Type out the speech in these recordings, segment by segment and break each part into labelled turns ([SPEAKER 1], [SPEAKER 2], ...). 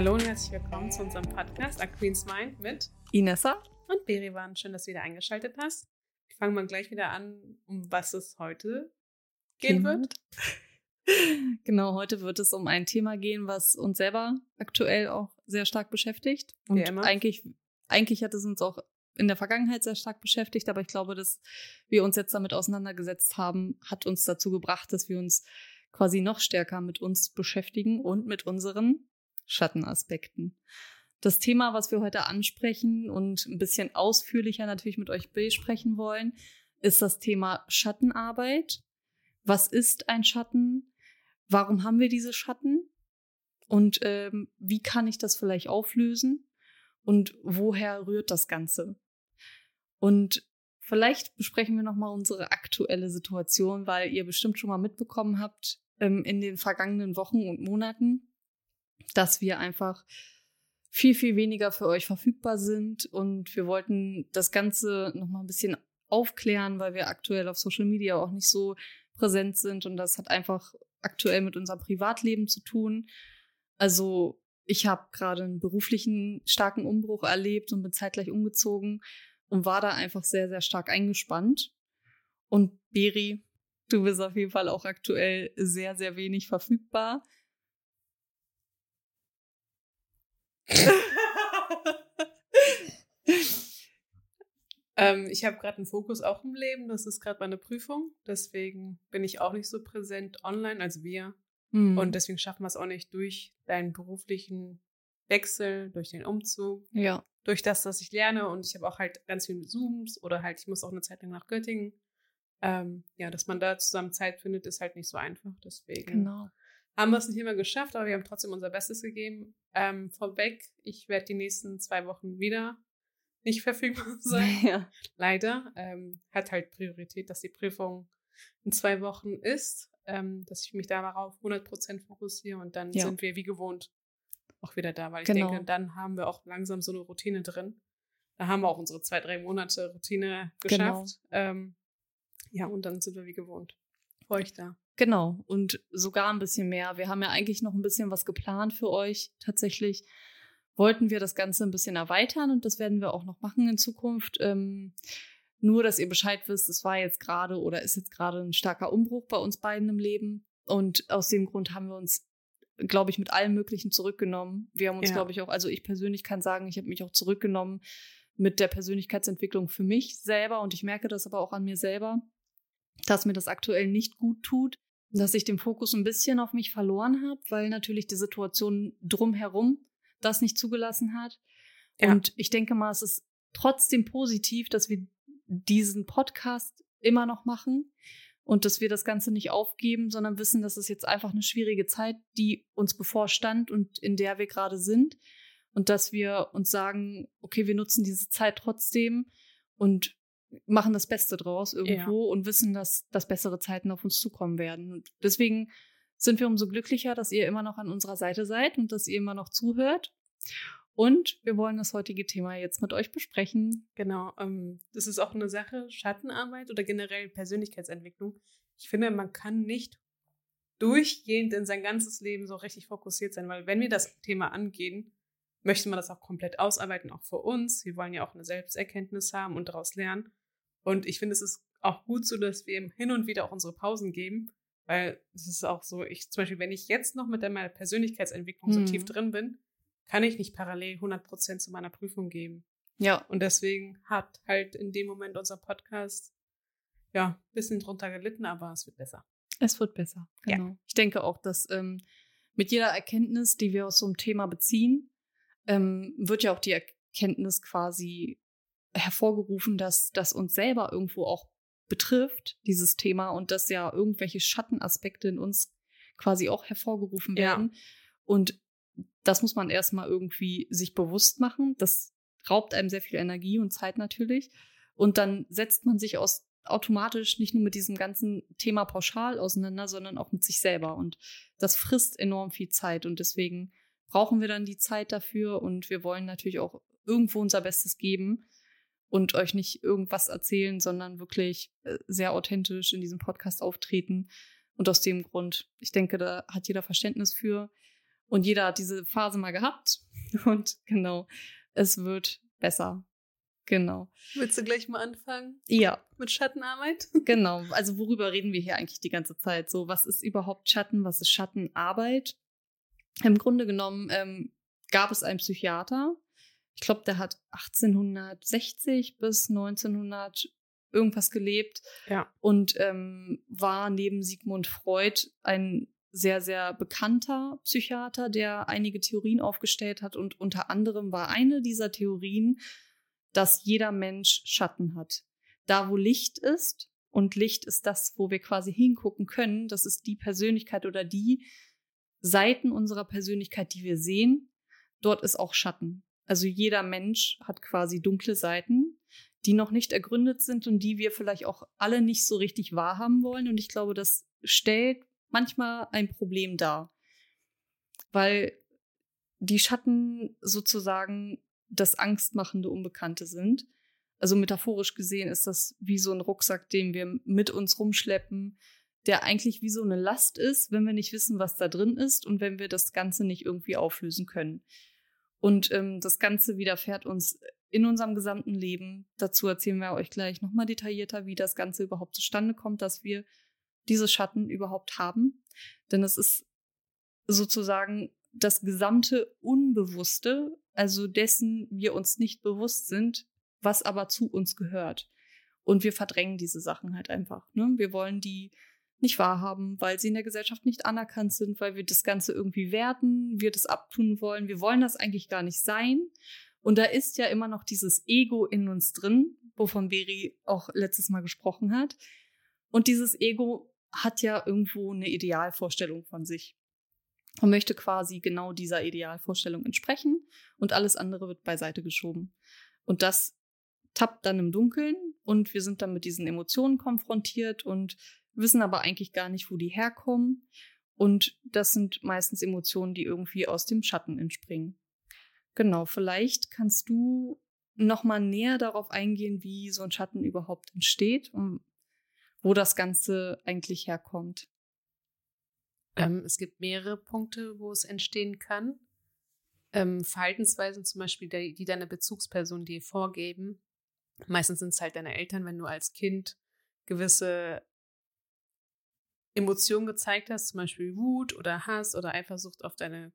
[SPEAKER 1] Hallo und herzlich willkommen zu unserem Podcast A Queen's Mind mit
[SPEAKER 2] Inessa
[SPEAKER 1] und Berivan. Schön, dass du wieder eingeschaltet hast. Ich fange mal gleich wieder an, um was es heute gehen wird.
[SPEAKER 2] Genau, heute wird es um ein Thema gehen, was uns selber aktuell auch sehr stark beschäftigt. Und
[SPEAKER 1] immer.
[SPEAKER 2] eigentlich, eigentlich hat es uns auch in der Vergangenheit sehr stark beschäftigt, aber ich glaube, dass wir uns jetzt damit auseinandergesetzt haben, hat uns dazu gebracht, dass wir uns quasi noch stärker mit uns beschäftigen und mit unseren Schattenaspekten. Das Thema, was wir heute ansprechen und ein bisschen ausführlicher natürlich mit euch besprechen wollen, ist das Thema Schattenarbeit. Was ist ein Schatten? Warum haben wir diese Schatten? Und ähm, wie kann ich das vielleicht auflösen? Und woher rührt das Ganze? Und vielleicht besprechen wir nochmal unsere aktuelle Situation, weil ihr bestimmt schon mal mitbekommen habt ähm, in den vergangenen Wochen und Monaten, dass wir einfach viel, viel weniger für euch verfügbar sind. Und wir wollten das Ganze nochmal ein bisschen aufklären, weil wir aktuell auf Social Media auch nicht so präsent sind. Und das hat einfach aktuell mit unserem Privatleben zu tun. Also ich habe gerade einen beruflichen starken Umbruch erlebt und bin zeitgleich umgezogen und war da einfach sehr, sehr stark eingespannt. Und Beri, du bist auf jeden Fall auch aktuell sehr, sehr wenig verfügbar.
[SPEAKER 1] ähm, ich habe gerade einen Fokus auch im Leben. Das ist gerade meine Prüfung. Deswegen bin ich auch nicht so präsent online als wir.
[SPEAKER 2] Hm.
[SPEAKER 1] Und deswegen schaffen wir es auch nicht durch deinen beruflichen Wechsel, durch den Umzug,
[SPEAKER 2] ja,
[SPEAKER 1] durch das, dass ich lerne. Und ich habe auch halt ganz viele Zooms oder halt, ich muss auch eine Zeit lang nach Göttingen. Ähm, ja, dass man da zusammen Zeit findet, ist halt nicht so einfach. Deswegen
[SPEAKER 2] genau.
[SPEAKER 1] Haben wir es nicht immer geschafft, aber wir haben trotzdem unser Bestes gegeben. Ähm, vorweg, ich werde die nächsten zwei Wochen wieder nicht verfügbar sein.
[SPEAKER 2] Ja.
[SPEAKER 1] Leider. Ähm, hat halt Priorität, dass die Prüfung in zwei Wochen ist, ähm, dass ich mich darauf 100% fokussiere und dann
[SPEAKER 2] Ja.
[SPEAKER 1] sind wir wie gewohnt auch wieder da, weil ich
[SPEAKER 2] Genau.
[SPEAKER 1] denke, dann haben wir auch langsam so eine Routine drin. Da haben wir auch unsere zwei, drei Monate Routine
[SPEAKER 2] Genau.
[SPEAKER 1] geschafft. Ähm, ja, und dann sind wir wie gewohnt. Für euch da.
[SPEAKER 2] Genau, und sogar ein bisschen mehr. Wir haben ja eigentlich noch ein bisschen was geplant für euch. Tatsächlich wollten wir das Ganze ein bisschen erweitern und das werden wir auch noch machen in Zukunft. Ähm, nur, dass ihr Bescheid wisst, es war jetzt gerade oder ist jetzt gerade ein starker Umbruch bei uns beiden im Leben. Und aus dem Grund haben wir uns, glaube ich, mit allem Möglichen zurückgenommen. Wir haben uns,
[SPEAKER 1] Ja.
[SPEAKER 2] glaube ich, auch, also ich persönlich kann sagen, ich habe mich auch zurückgenommen mit der Persönlichkeitsentwicklung für mich selber und ich merke das aber auch an mir selber, dass mir das aktuell nicht gut tut, dass ich den Fokus ein bisschen auf mich verloren habe, weil natürlich die Situation drumherum das nicht zugelassen hat.
[SPEAKER 1] Ja.
[SPEAKER 2] Und ich denke mal, es ist trotzdem positiv, dass wir diesen Podcast immer noch machen und dass wir das Ganze nicht aufgeben, sondern wissen, dass es jetzt einfach eine schwierige Zeit, die uns bevorstand und in der wir gerade sind. Und dass wir uns sagen, okay, wir nutzen diese Zeit trotzdem und machen das Beste draus irgendwo und wissen, dass, dass bessere Zeiten auf uns zukommen werden. Und deswegen sind wir umso glücklicher, dass ihr immer noch an unserer Seite seid und dass ihr immer noch zuhört. Und wir wollen das heutige Thema jetzt mit euch besprechen.
[SPEAKER 1] Genau. Ähm, das ist auch eine Sache, Schattenarbeit oder generell Persönlichkeitsentwicklung. Ich finde, man kann nicht durchgehend in sein ganzes Leben so richtig fokussiert sein, weil wenn wir das Thema angehen, möchte man das auch komplett ausarbeiten, auch für uns. Wir wollen ja auch eine Selbsterkenntnis haben und daraus lernen. Und ich finde, es ist auch gut so, dass wir ihm hin und wieder auch unsere Pausen geben, weil es ist auch so, ich zum Beispiel, wenn ich jetzt noch mit der meiner Persönlichkeitsentwicklung so tief drin bin, kann ich nicht parallel 100% zu meiner Prüfung geben.
[SPEAKER 2] Ja,
[SPEAKER 1] Und deswegen hat halt in dem Moment unser Podcast ja ein bisschen drunter gelitten, aber es wird besser.
[SPEAKER 2] es wird besser.
[SPEAKER 1] Ja.
[SPEAKER 2] Genau. Ich denke auch, dass ähm, mit jeder Erkenntnis, die wir aus so einem Thema beziehen, ähm, wird ja auch die Erkenntnis quasi hervorgerufen, dass das uns selber irgendwo auch betrifft, dieses Thema, und dass ja irgendwelche Schattenaspekte in uns quasi auch hervorgerufen
[SPEAKER 1] Ja.
[SPEAKER 2] werden. Und das muss man erstmal irgendwie sich bewusst machen. Das raubt einem sehr viel Energie und Zeit natürlich. Und dann setzt man sich aus automatisch nicht nur mit diesem ganzen Thema pauschal auseinander, sondern auch mit sich selber. Und das frisst enorm viel Zeit. Und deswegen brauchen wir dann die Zeit dafür. Und wir wollen natürlich auch irgendwo unser Bestes geben und euch nicht irgendwas erzählen, sondern wirklich äh, sehr authentisch in diesem Podcast auftreten. Und aus dem Grund, ich denke, da hat jeder Verständnis für. Und jeder hat diese Phase mal gehabt. Und genau, es wird besser. Genau.
[SPEAKER 1] Willst du gleich mal anfangen?
[SPEAKER 2] Ja.
[SPEAKER 1] Mit Schattenarbeit?
[SPEAKER 2] Genau. Also worüber reden wir hier eigentlich die ganze Zeit? So, was ist überhaupt Schatten? Was ist Schattenarbeit? Im Grunde genommen ähm, gab es einen Psychiater. Ich glaube, der hat 1860 bis 1900 irgendwas gelebt.
[SPEAKER 1] Ja.
[SPEAKER 2] Und ähm, war neben Sigmund Freud ein sehr, sehr bekannter Psychiater, der einige Theorien aufgestellt hat. Und unter anderem war eine dieser Theorien, dass jeder Mensch Schatten hat. Da, wo Licht ist, und Licht ist das, wo wir quasi hingucken können, das ist die Persönlichkeit oder die Seiten unserer Persönlichkeit, die wir sehen, dort ist auch Schatten. Also jeder Mensch hat quasi dunkle Seiten, die noch nicht ergründet sind und die wir vielleicht auch alle nicht so richtig wahrhaben wollen. Und ich glaube, das stellt manchmal ein Problem dar, weil die Schatten sozusagen das angstmachende Unbekannte sind. Also metaphorisch gesehen ist das wie so ein Rucksack, den wir mit uns rumschleppen, der eigentlich wie so eine Last ist, wenn wir nicht wissen, was da drin ist und wenn wir das Ganze nicht irgendwie auflösen können. Und ähm, das Ganze widerfährt uns in unserem gesamten Leben. Dazu erzählen wir euch gleich nochmal detaillierter, wie das Ganze überhaupt zustande kommt, dass wir diese Schatten überhaupt haben. Denn es ist sozusagen das gesamte Unbewusste, also dessen wir uns nicht bewusst sind, was aber zu uns gehört. Und wir verdrängen diese Sachen halt einfach. Ne? Wir wollen die nicht wahrhaben, weil sie in der Gesellschaft nicht anerkannt sind, weil wir das Ganze irgendwie werten, wir das abtun wollen. Wir wollen das eigentlich gar nicht sein. Und da ist ja immer noch dieses Ego in uns drin, wovon Beri auch letztes Mal gesprochen hat. Und dieses Ego hat ja irgendwo eine Idealvorstellung von sich und möchte quasi genau dieser Idealvorstellung entsprechen und alles andere wird beiseite geschoben. Und das tappt dann im Dunkeln und wir sind dann mit diesen Emotionen konfrontiert und wissen aber eigentlich gar nicht, wo die herkommen. Und das sind meistens Emotionen, die irgendwie aus dem Schatten entspringen. Genau, vielleicht kannst du noch mal näher darauf eingehen, wie so ein Schatten überhaupt entsteht und wo das Ganze eigentlich herkommt.
[SPEAKER 1] Ähm, es gibt mehrere Punkte, wo es entstehen kann. Ähm, Verhaltensweisen zum Beispiel, die, die deine Bezugsperson dir vorgeben. Meistens sind es halt deine Eltern, wenn du als Kind gewisse Emotionen gezeigt hast, zum Beispiel Wut oder Hass oder Eifersucht auf deine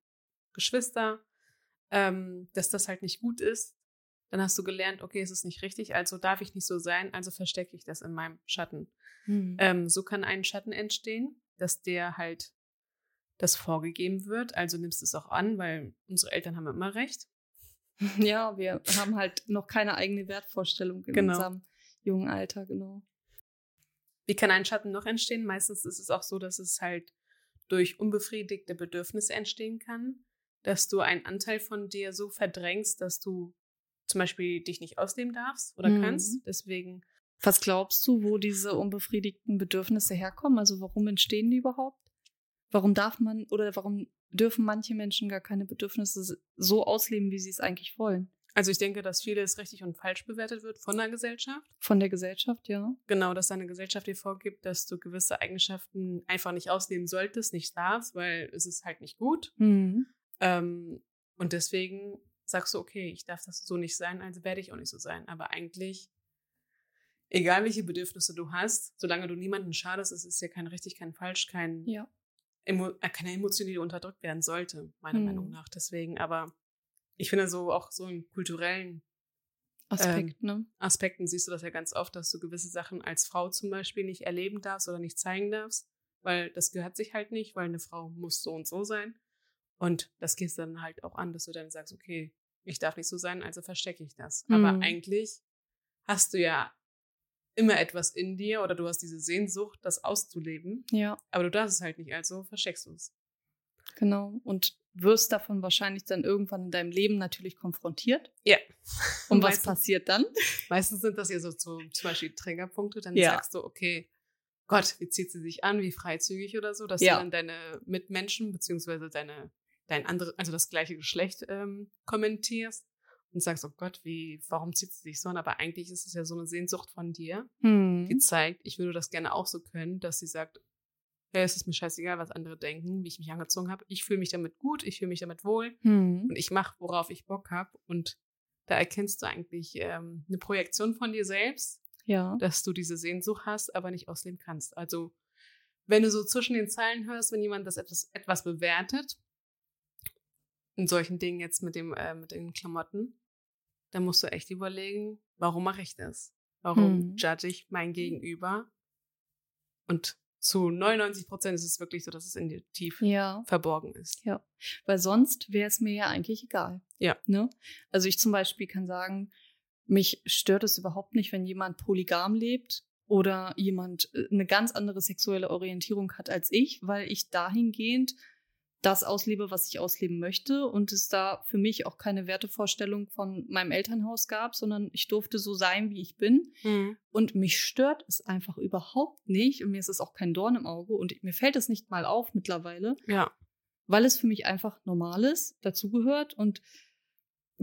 [SPEAKER 1] Geschwister, ähm, dass das halt nicht gut ist, dann hast du gelernt, okay, es ist nicht richtig, also darf ich nicht so sein, also verstecke ich das in meinem Schatten. Mhm. Ähm, so kann ein Schatten entstehen, dass der halt das vorgegeben wird, also nimmst du es auch an, weil unsere Eltern haben immer recht.
[SPEAKER 2] Ja, wir haben halt noch keine eigene Wertvorstellung in genau. unserem jungen Alter, genau.
[SPEAKER 1] Wie kann ein Schatten noch entstehen? Meistens ist es auch so, dass es halt durch unbefriedigte Bedürfnisse entstehen kann, dass du einen Anteil von dir so verdrängst, dass du zum Beispiel dich nicht ausleben darfst oder mhm. kannst. Deswegen.
[SPEAKER 2] Was glaubst du, wo diese unbefriedigten Bedürfnisse herkommen? Also warum entstehen die überhaupt? Warum darf man oder warum dürfen manche Menschen gar keine Bedürfnisse so ausleben, wie sie es eigentlich wollen?
[SPEAKER 1] Also ich denke, dass vieles richtig und falsch bewertet wird von der Gesellschaft.
[SPEAKER 2] Von der Gesellschaft, ja.
[SPEAKER 1] Genau, dass deine Gesellschaft dir vorgibt, dass du gewisse Eigenschaften einfach nicht ausleben solltest, nicht darfst, weil es ist halt nicht gut. Mhm. Ähm, und deswegen sagst du, okay, ich darf das so nicht sein, also werde ich auch nicht so sein. Aber eigentlich, egal welche Bedürfnisse du hast, solange du niemanden schadest, es ist ja kein richtig, kein falsch, kein,
[SPEAKER 2] ja.
[SPEAKER 1] Emo, äh, keine Emotion, die unterdrückt werden sollte, meiner mhm. Meinung nach. Deswegen, aber ich finde so auch so in kulturellen
[SPEAKER 2] Aspekt,
[SPEAKER 1] ähm,
[SPEAKER 2] ne?
[SPEAKER 1] Aspekten siehst du das ja ganz oft, dass du gewisse Sachen als Frau zum Beispiel nicht erleben darfst oder nicht zeigen darfst, weil das gehört sich halt nicht, weil eine Frau muss so und so sein. Und das gehst dann halt auch an, dass du dann sagst, okay, ich darf nicht so sein, also verstecke ich das. Mhm. Aber eigentlich hast du ja immer etwas in dir oder du hast diese Sehnsucht, das auszuleben.
[SPEAKER 2] Ja.
[SPEAKER 1] Aber du darfst es halt nicht, also versteckst du es.
[SPEAKER 2] Genau. Und wirst davon wahrscheinlich dann irgendwann in deinem Leben natürlich konfrontiert.
[SPEAKER 1] Ja.
[SPEAKER 2] Und, was passiert dann?
[SPEAKER 1] Meistens sind das ja so, so zum Beispiel Triggerpunkte. Dann ja. sagst du, okay, Gott, wie zieht sie sich an, wie freizügig oder so, dass ja. du dann deine Mitmenschen beziehungsweise deine dein andere, also das gleiche Geschlecht ähm, kommentierst und sagst, oh Gott, wie, warum zieht sie sich so an? Aber eigentlich ist es ja so eine Sehnsucht von dir, hm. die zeigt, ich würde das gerne auch so können, dass sie sagt, hey, es ist mir scheißegal, was andere denken, wie ich mich angezogen habe. Ich fühle mich damit gut, ich fühle mich damit wohl
[SPEAKER 2] Hm.
[SPEAKER 1] und ich mache, worauf ich Bock habe. Und da erkennst du eigentlich ähm, eine Projektion von dir selbst,
[SPEAKER 2] Ja.
[SPEAKER 1] dass du diese Sehnsucht hast, aber nicht ausleben kannst. Also wenn du so zwischen den Zeilen hörst, wenn jemand das etwas, etwas bewertet, in solchen Dingen jetzt mit dem äh, mit den Klamotten, dann musst du echt überlegen, warum mache ich das? Warum
[SPEAKER 2] Hm.
[SPEAKER 1] judge ich mein Gegenüber? Und zu 99 Prozent ist es wirklich so, dass es in dir tief
[SPEAKER 2] Ja.
[SPEAKER 1] verborgen ist.
[SPEAKER 2] Weil sonst wäre es mir ja eigentlich egal.
[SPEAKER 1] Ja.
[SPEAKER 2] Ne? Also ich zum Beispiel kann sagen, mich stört es überhaupt nicht, wenn jemand polygam lebt oder jemand äh, eine ganz andere sexuelle Orientierung hat als ich, weil ich dahingehend das auslebe, was ich ausleben möchte und es da für mich auch keine Wertevorstellung von meinem Elternhaus gab, sondern ich durfte so sein, wie ich bin. Und mich stört es einfach überhaupt nicht und mir ist es auch kein Dorn im Auge und mir fällt es nicht mal auf mittlerweile,
[SPEAKER 1] Ja,
[SPEAKER 2] weil es für mich einfach normal ist, dazugehört und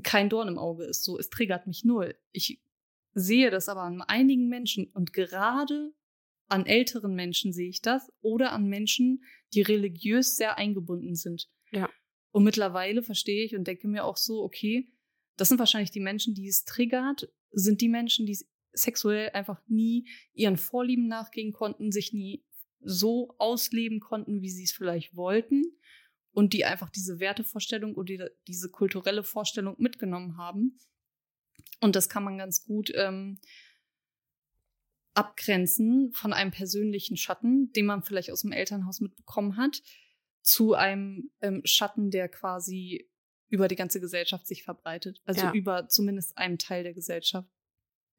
[SPEAKER 2] kein Dorn im Auge ist. So, es triggert mich null. Ich sehe das aber an einigen Menschen und gerade an älteren Menschen sehe ich das oder an Menschen, die religiös sehr eingebunden sind.
[SPEAKER 1] Ja.
[SPEAKER 2] Und mittlerweile verstehe ich und denke mir auch so, okay, das sind wahrscheinlich die Menschen, die es triggert, sind die Menschen, die sexuell einfach nie ihren Vorlieben nachgehen konnten, sich nie so ausleben konnten, wie sie es vielleicht wollten und die einfach diese Wertevorstellung oder die, diese kulturelle Vorstellung mitgenommen haben. Und das kann man ganz gut ähm, abgrenzen von einem persönlichen Schatten, den man vielleicht aus dem Elternhaus mitbekommen hat, zu einem ähm, Schatten, der quasi über die ganze Gesellschaft sich verbreitet. Also
[SPEAKER 1] Ja.
[SPEAKER 2] über zumindest einem Teil der Gesellschaft,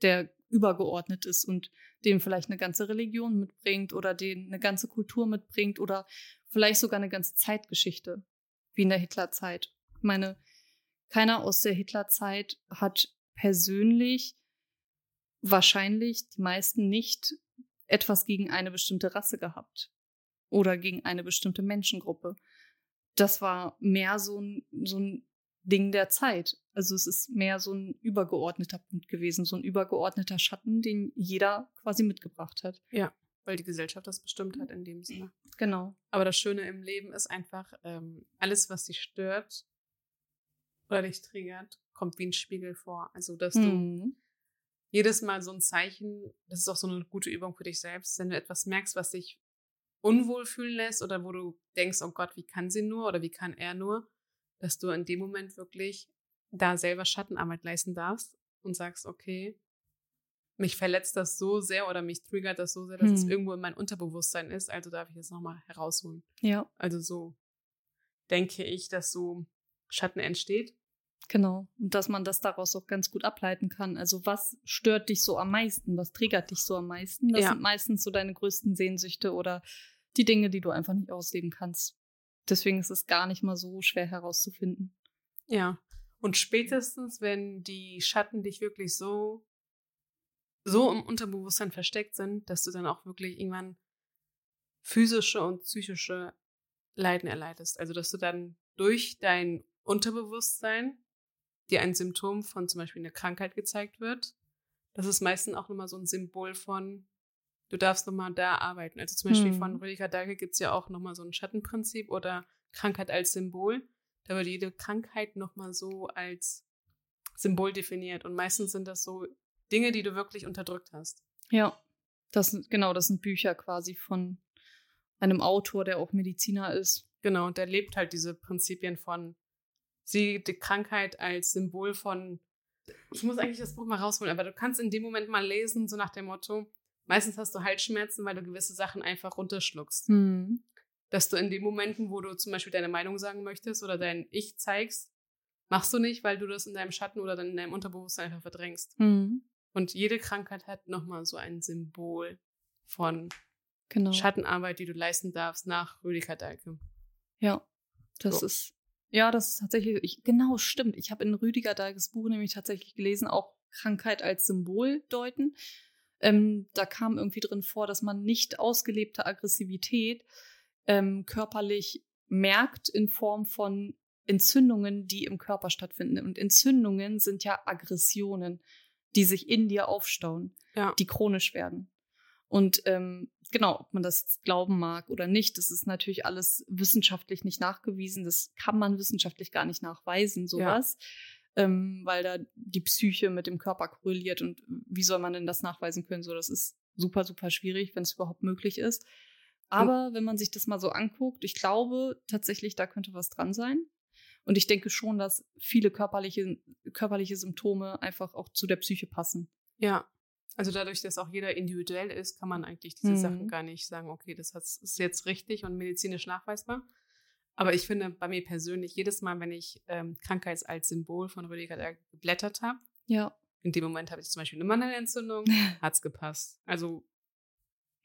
[SPEAKER 2] der übergeordnet ist und den vielleicht eine ganze Religion mitbringt oder den eine ganze Kultur mitbringt oder vielleicht sogar eine ganze Zeitgeschichte, wie in der Hitlerzeit. Ich meine, keiner aus der Hitlerzeit hat persönlich wahrscheinlich die meisten nicht etwas gegen eine bestimmte Rasse gehabt oder gegen eine bestimmte Menschengruppe. Das war mehr so ein, so ein Ding der Zeit. Also es ist mehr so ein übergeordneter Punkt gewesen, so ein übergeordneter Schatten, den jeder quasi mitgebracht hat.
[SPEAKER 1] weil die Gesellschaft das bestimmt hat in dem Sinne.
[SPEAKER 2] Genau.
[SPEAKER 1] Aber das Schöne im Leben ist einfach, ähm, alles, was dich stört oder dich triggert, kommt wie ein Spiegel vor. Also, dass du
[SPEAKER 2] Mhm.
[SPEAKER 1] Jedes Mal so ein Zeichen, das ist auch so eine gute Übung für dich selbst, wenn du etwas merkst, was dich unwohl fühlen lässt oder wo du denkst, oh Gott, wie kann sie nur oder wie kann er nur, dass du in dem Moment wirklich da selber Schattenarbeit leisten darfst und sagst, okay, mich verletzt das so sehr oder mich triggert das so sehr, dass es
[SPEAKER 2] Hm.
[SPEAKER 1] irgendwo in mein Unterbewusstsein ist, also darf ich es nochmal herausholen.
[SPEAKER 2] Ja,
[SPEAKER 1] Also so denke ich, dass so Schatten entsteht.
[SPEAKER 2] Genau. Und dass man das daraus auch ganz gut ableiten kann. Also was stört dich so am meisten? Was triggert dich so am meisten? Das
[SPEAKER 1] Ja.
[SPEAKER 2] sind meistens so deine größten Sehnsüchte oder die Dinge, die du einfach nicht ausleben kannst. Deswegen ist es gar nicht mal so schwer herauszufinden.
[SPEAKER 1] Ja. Und spätestens, wenn die Schatten dich wirklich so, so im Unterbewusstsein versteckt sind, dass du dann auch wirklich irgendwann physische und psychische Leiden erleidest. Also, dass du dann durch dein Unterbewusstsein dir ein Symptom von zum Beispiel einer Krankheit gezeigt wird. Das ist meistens auch nochmal so ein Symbol von, du darfst nochmal da arbeiten. Also zum Beispiel
[SPEAKER 2] Hm.
[SPEAKER 1] von Rüdiger Dahlke gibt es ja auch nochmal so ein Schattenprinzip oder Krankheit als Symbol. Da wird jede Krankheit nochmal so als Symbol definiert. Und meistens sind das so Dinge, die du wirklich unterdrückt hast.
[SPEAKER 2] Ja, das sind, genau, das sind Bücher quasi von einem Autor, der auch Mediziner ist.
[SPEAKER 1] Genau, und der lebt halt diese Prinzipien von, sieh die Krankheit als Symbol von, ich muss eigentlich das Buch mal rausholen, aber du kannst in dem Moment mal lesen, so nach dem Motto, meistens hast du Halsschmerzen, weil du gewisse Sachen einfach runterschluckst.
[SPEAKER 2] Hm.
[SPEAKER 1] Dass du in den Momenten, wo du zum Beispiel deine Meinung sagen möchtest oder dein Ich zeigst, machst du nicht, weil du das in deinem Schatten oder dann in deinem Unterbewusstsein einfach verdrängst.
[SPEAKER 2] Hm.
[SPEAKER 1] Und jede Krankheit hat nochmal so ein Symbol von
[SPEAKER 2] Genau.
[SPEAKER 1] Schattenarbeit, die du leisten darfst nach Rüdiger Dahlke.
[SPEAKER 2] Ja, das
[SPEAKER 1] So.
[SPEAKER 2] ist, ja, das ist tatsächlich, ich, genau, stimmt. Ich habe in Rüdiger Dahlkes Buch nämlich tatsächlich gelesen, auch Krankheit als Symbol deuten. Ähm, da kam irgendwie drin vor, dass man nicht ausgelebte Aggressivität ähm, körperlich merkt in Form von Entzündungen, die im Körper stattfinden. Und Entzündungen sind ja Aggressionen, die sich in dir aufstauen,
[SPEAKER 1] Ja.
[SPEAKER 2] die chronisch werden. Und ähm, genau, ob man das jetzt glauben mag oder nicht, das ist natürlich alles wissenschaftlich nicht nachgewiesen. Das kann man wissenschaftlich gar nicht nachweisen, sowas. Ja. Ähm, weil da die Psyche mit dem Körper korreliert. Und wie soll man denn das nachweisen können? So, das ist super, super schwierig, wenn es überhaupt möglich ist. Aber wenn man sich das mal so anguckt, ich glaube tatsächlich, da könnte was dran sein. Und ich denke schon, dass viele körperliche, körperliche Symptome einfach auch zu der Psyche passen.
[SPEAKER 1] Ja. Also dadurch, dass auch jeder individuell ist, kann man eigentlich diese mhm. Sachen gar nicht sagen, okay, das ist jetzt richtig und medizinisch nachweisbar. Aber ich finde bei mir persönlich, jedes Mal, wenn ich ähm, Krankheit als Symbol von Rüdiger geblättert habe,
[SPEAKER 2] ja.
[SPEAKER 1] in dem Moment habe ich zum Beispiel eine Mandelentzündung, hat es gepasst. Also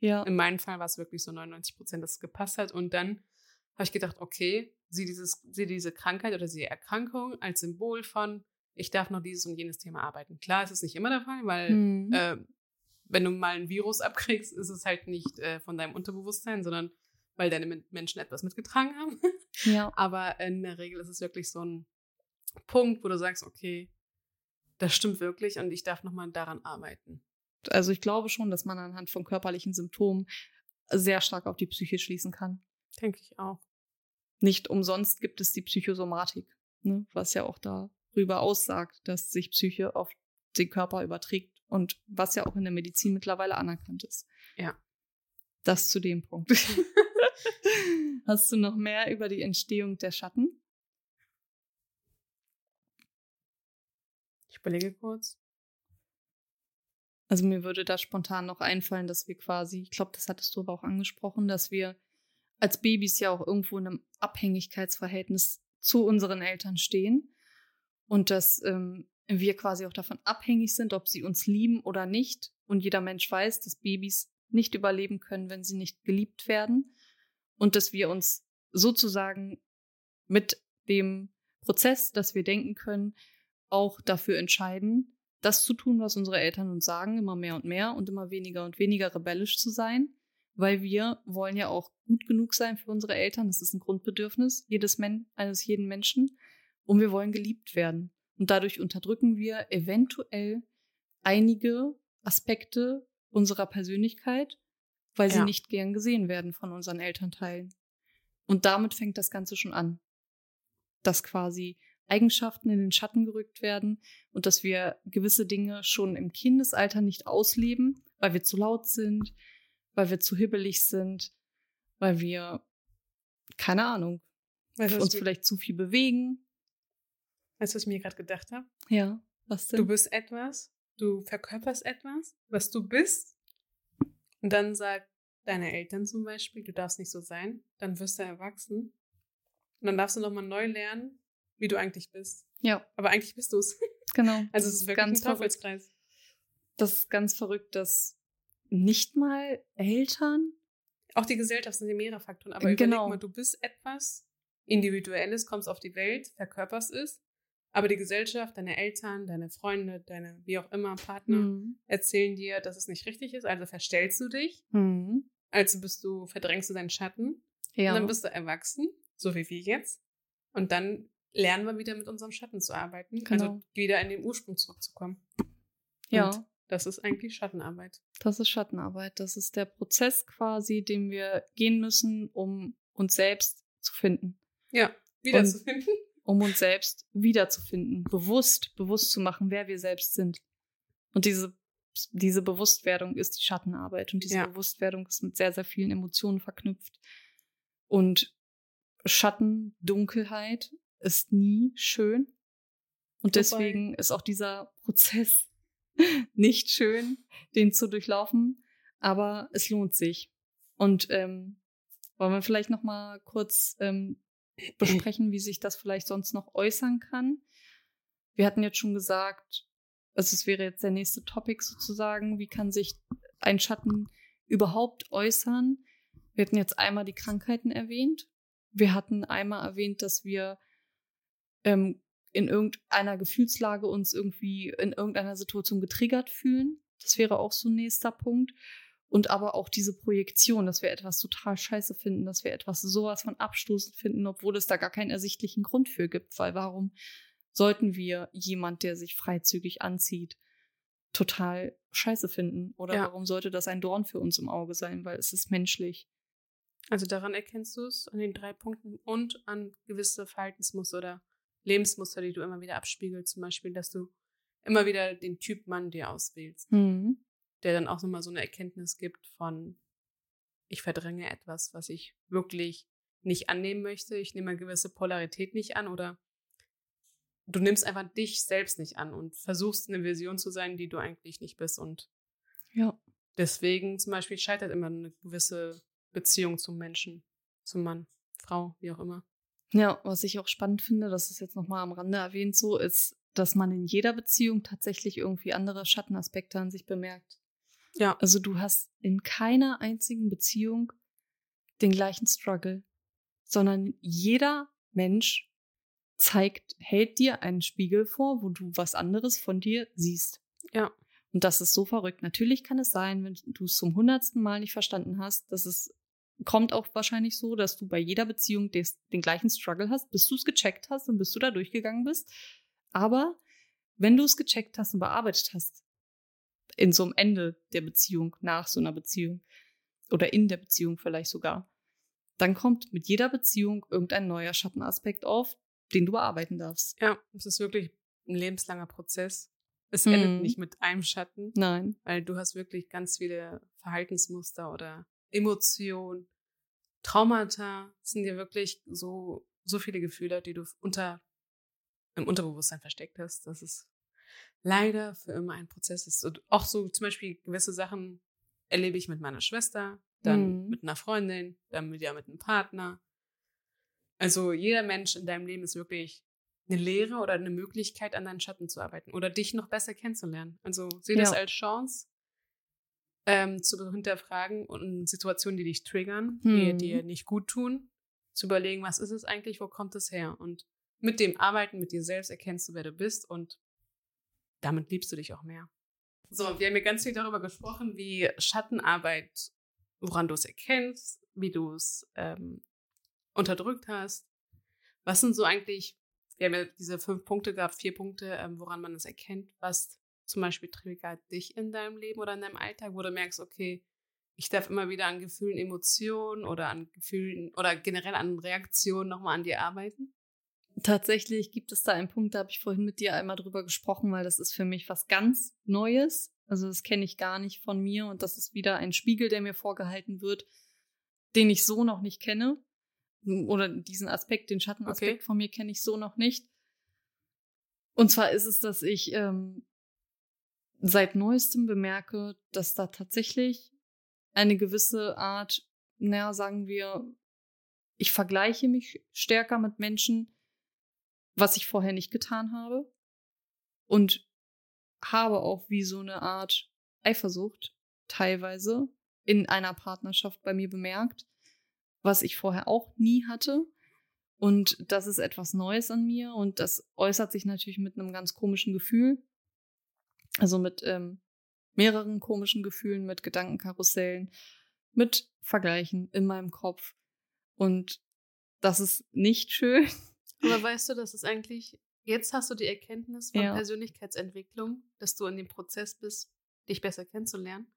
[SPEAKER 2] ja.
[SPEAKER 1] in meinem Fall war es wirklich so 99 Prozent, dass es gepasst hat. Und dann habe ich gedacht, okay, sieh, dieses, sieh diese Krankheit oder diese Erkrankung als Symbol von, ich darf noch dieses und jenes Thema arbeiten. Klar, ist es nicht immer der Fall, weil mhm. äh, wenn du mal ein Virus abkriegst, ist es halt nicht äh, von deinem Unterbewusstsein, sondern weil deine Menschen etwas mitgetragen haben.
[SPEAKER 2] Ja.
[SPEAKER 1] Aber in der Regel ist es wirklich so ein Punkt, wo du sagst, okay, das stimmt wirklich und ich darf nochmal daran arbeiten.
[SPEAKER 2] Also ich glaube schon, dass man anhand von körperlichen Symptomen sehr stark auf die Psyche schließen kann.
[SPEAKER 1] Denke ich auch.
[SPEAKER 2] Nicht umsonst gibt es die Psychosomatik, ne, was ja auch darüber aussagt, dass sich Psyche auf den Körper überträgt und was ja auch in der Medizin mittlerweile anerkannt ist.
[SPEAKER 1] Ja.
[SPEAKER 2] Das zu dem Punkt. Hast du noch mehr über die Entstehung der Schatten?
[SPEAKER 1] Ich überlege kurz.
[SPEAKER 2] Also mir würde da spontan noch einfallen, dass wir quasi, ich glaube, das hattest du aber auch angesprochen, dass wir als Babys ja auch irgendwo in einem Abhängigkeitsverhältnis zu unseren Eltern stehen und dass ähm, wir quasi auch davon abhängig sind, ob sie uns lieben oder nicht. Und jeder Mensch weiß, dass Babys nicht überleben können, wenn sie nicht geliebt werden und dass wir uns sozusagen mit dem Prozess, dass wir denken können, auch dafür entscheiden, das zu tun, was unsere Eltern uns sagen, immer mehr und mehr und immer weniger und weniger rebellisch zu sein, weil wir wollen ja auch gut genug sein für unsere Eltern. Das ist ein Grundbedürfnis jedes Men eines jeden Menschen. Und wir wollen geliebt werden. Und dadurch unterdrücken wir eventuell einige Aspekte unserer Persönlichkeit, weil sie ja. nicht gern gesehen werden von unseren Elternteilen. Und damit fängt das Ganze schon an. Dass quasi Eigenschaften in den Schatten gerückt werden und dass wir gewisse Dinge schon im Kindesalter nicht ausleben, weil wir zu laut sind, weil wir zu hibbelig sind, weil wir, keine Ahnung, weißt, uns vielleicht zu viel bewegen.
[SPEAKER 1] Weißt du, was ich mir gerade gedacht habe?
[SPEAKER 2] Ja, was denn?
[SPEAKER 1] Du bist etwas, du verkörperst etwas, was du bist. Und dann sagt deine Eltern zum Beispiel, du darfst nicht so sein. Dann wirst du erwachsen. Und dann darfst du nochmal neu lernen, wie du eigentlich bist.
[SPEAKER 2] Ja.
[SPEAKER 1] Aber eigentlich bist du es.
[SPEAKER 2] Genau.
[SPEAKER 1] Also es ist wirklich ganz ein Teufelskreis.
[SPEAKER 2] Das ist ganz verrückt, dass nicht mal Eltern.
[SPEAKER 1] Auch die Gesellschaft sind ja mehrere Faktoren, aber genau. überleg mal, du bist etwas Individuelles, kommst auf die Welt, verkörperst es, aber die Gesellschaft, deine Eltern, deine Freunde, deine wie auch immer Partner mhm. erzählen dir, dass es nicht richtig ist, also verstellst du dich,
[SPEAKER 2] mhm.
[SPEAKER 1] also bist du, verdrängst du deinen Schatten,
[SPEAKER 2] ja.
[SPEAKER 1] und dann bist du erwachsen, so wie wir jetzt, und dann lernen wir wieder mit unserem Schatten zu arbeiten. Also genau. Also wieder in den Ursprung zurückzukommen.
[SPEAKER 2] Ja. Und
[SPEAKER 1] das ist eigentlich Schattenarbeit.
[SPEAKER 2] Das ist Schattenarbeit. Das ist der Prozess quasi, den wir gehen müssen, um uns selbst zu finden.
[SPEAKER 1] Ja, wiederzufinden.
[SPEAKER 2] Um uns selbst wiederzufinden. Bewusst, bewusst zu machen, wer wir selbst sind. Und diese, diese Bewusstwerdung ist die Schattenarbeit. Und diese ja. Bewusstwerdung ist mit sehr, sehr vielen Emotionen verknüpft. Und Schatten, Dunkelheit ist nie schön. Und deswegen ist auch dieser Prozess nicht schön, den zu durchlaufen. Aber es lohnt sich. Und ähm, wollen wir vielleicht noch mal kurz ähm, besprechen, wie sich das vielleicht sonst noch äußern kann? Wir hatten jetzt schon gesagt, also es wäre jetzt der nächste Topic sozusagen, wie kann sich ein Schatten überhaupt äußern? Wir hatten jetzt einmal die Krankheiten erwähnt. Wir hatten einmal erwähnt, dass wir ähm, in irgendeiner Gefühlslage uns irgendwie in irgendeiner Situation getriggert fühlen. Das wäre auch so ein nächster Punkt. Und aber auch diese Projektion, dass wir etwas total scheiße finden, dass wir etwas sowas von abstoßend finden, obwohl es da gar keinen ersichtlichen Grund für gibt. Weil warum sollten wir jemand, der sich freizügig anzieht, total scheiße finden. Oder
[SPEAKER 1] Ja.
[SPEAKER 2] warum sollte das ein Dorn für uns im Auge sein? Weil es ist menschlich.
[SPEAKER 1] Also daran erkennst du es, an den drei Punkten und an gewisse Verhaltensmuster oder Lebensmuster, die du immer wieder abspiegelst. Zum Beispiel, dass du immer wieder den Typ Mann dir auswählst,
[SPEAKER 2] Mhm.
[SPEAKER 1] Der dann auch nochmal so eine Erkenntnis gibt von, ich verdränge etwas, was ich wirklich nicht annehmen möchte. Ich nehme eine gewisse Polarität nicht an oder du nimmst einfach dich selbst nicht an und versuchst eine Version zu sein, die du eigentlich nicht bist. Und
[SPEAKER 2] Ja.
[SPEAKER 1] deswegen zum Beispiel scheitert immer eine gewisse Beziehung zum Menschen, zum Mann, Frau, wie auch immer.
[SPEAKER 2] Ja, was ich auch spannend finde, das ist jetzt nochmal am Rande erwähnt so, ist, dass man in jeder Beziehung tatsächlich irgendwie andere Schattenaspekte an sich bemerkt.
[SPEAKER 1] Ja.
[SPEAKER 2] Also du hast in keiner einzigen Beziehung den gleichen Struggle, sondern jeder Mensch zeigt, hält dir einen Spiegel vor, wo du was anderes von dir siehst.
[SPEAKER 1] Ja.
[SPEAKER 2] Und das ist so verrückt. Natürlich kann es sein, wenn du es zum hundertsten Mal nicht verstanden hast, dass es kommt auch wahrscheinlich so, dass du bei jeder Beziehung des, den gleichen Struggle hast, bis du es gecheckt hast und bis du da durchgegangen bist. Aber wenn du es gecheckt hast und bearbeitet hast, in so einem Ende der Beziehung, nach so einer Beziehung oder in der Beziehung vielleicht sogar, dann kommt mit jeder Beziehung irgendein neuer Schattenaspekt auf, den du bearbeiten darfst.
[SPEAKER 1] Ja, es ist wirklich ein lebenslanger Prozess. Es
[SPEAKER 2] Mhm.
[SPEAKER 1] endet nicht mit einem Schatten,
[SPEAKER 2] Nein.
[SPEAKER 1] weil du hast wirklich ganz viele Verhaltensmuster oder Emotionen, Traumata Es sind ja wirklich so, so viele Gefühle, die du unter, im Unterbewusstsein versteckt hast, dass es leider für immer ein Prozess ist. Und auch so zum Beispiel gewisse Sachen erlebe ich mit meiner Schwester, dann
[SPEAKER 2] Mhm.
[SPEAKER 1] mit einer Freundin, dann wieder mit einem Partner. Also jeder Mensch in deinem Leben ist wirklich eine Lehre oder eine Möglichkeit, an deinen Schatten zu arbeiten oder dich noch besser kennenzulernen. Also sehe das
[SPEAKER 2] Ja.
[SPEAKER 1] als Chance, ähm, zu hinterfragen und Situationen, die dich triggern, die
[SPEAKER 2] Mhm.
[SPEAKER 1] dir nicht gut tun, zu überlegen, was ist es eigentlich, wo kommt es her? Und mit dem Arbeiten mit dir selbst erkennst du, wer du bist und damit liebst du dich auch mehr. So, wir haben ja ganz viel darüber gesprochen, wie Schattenarbeit, woran du es erkennst, wie du es ähm, unterdrückt hast. Was sind so eigentlich, wir haben ja diese fünf Punkte gehabt, vier Punkte, ähm, woran man es erkennt, was zum Beispiel triggert dich in deinem Leben oder in deinem Alltag, wo du merkst, okay, ich darf immer wieder an Gefühlen, Emotionen oder an Gefühlen oder generell an Reaktionen nochmal an dir arbeiten.
[SPEAKER 2] Tatsächlich gibt es da einen Punkt, da habe ich vorhin mit dir einmal drüber gesprochen, weil das ist für mich was ganz Neues. Also das kenne ich gar nicht von mir und das ist wieder ein Spiegel, der mir vorgehalten wird, den ich so noch nicht kenne. Oder diesen Aspekt, den Schattenaspekt
[SPEAKER 1] Okay.
[SPEAKER 2] von mir kenne ich so noch nicht. Und zwar ist es, dass ich ähm, seit neuestem bemerke, dass da tatsächlich eine gewisse Art, naja, sagen wir, ich vergleiche mich stärker mit Menschen, was ich vorher nicht getan habe. Und habe auch wie so eine Art Eifersucht teilweise in einer Partnerschaft bei mir bemerkt, was ich vorher auch nie hatte. Und das ist etwas Neues an mir und das äußert sich natürlich mit einem ganz komischen Gefühl. Also mit ähm, mehreren komischen Gefühlen, mit Gedankenkarussellen, mit Vergleichen in meinem Kopf. Und das ist nicht schön.
[SPEAKER 1] Aber weißt du, das ist eigentlich, jetzt hast du die Erkenntnis von
[SPEAKER 2] Ja.
[SPEAKER 1] Persönlichkeitsentwicklung, dass du in dem Prozess bist, dich besser kennenzulernen.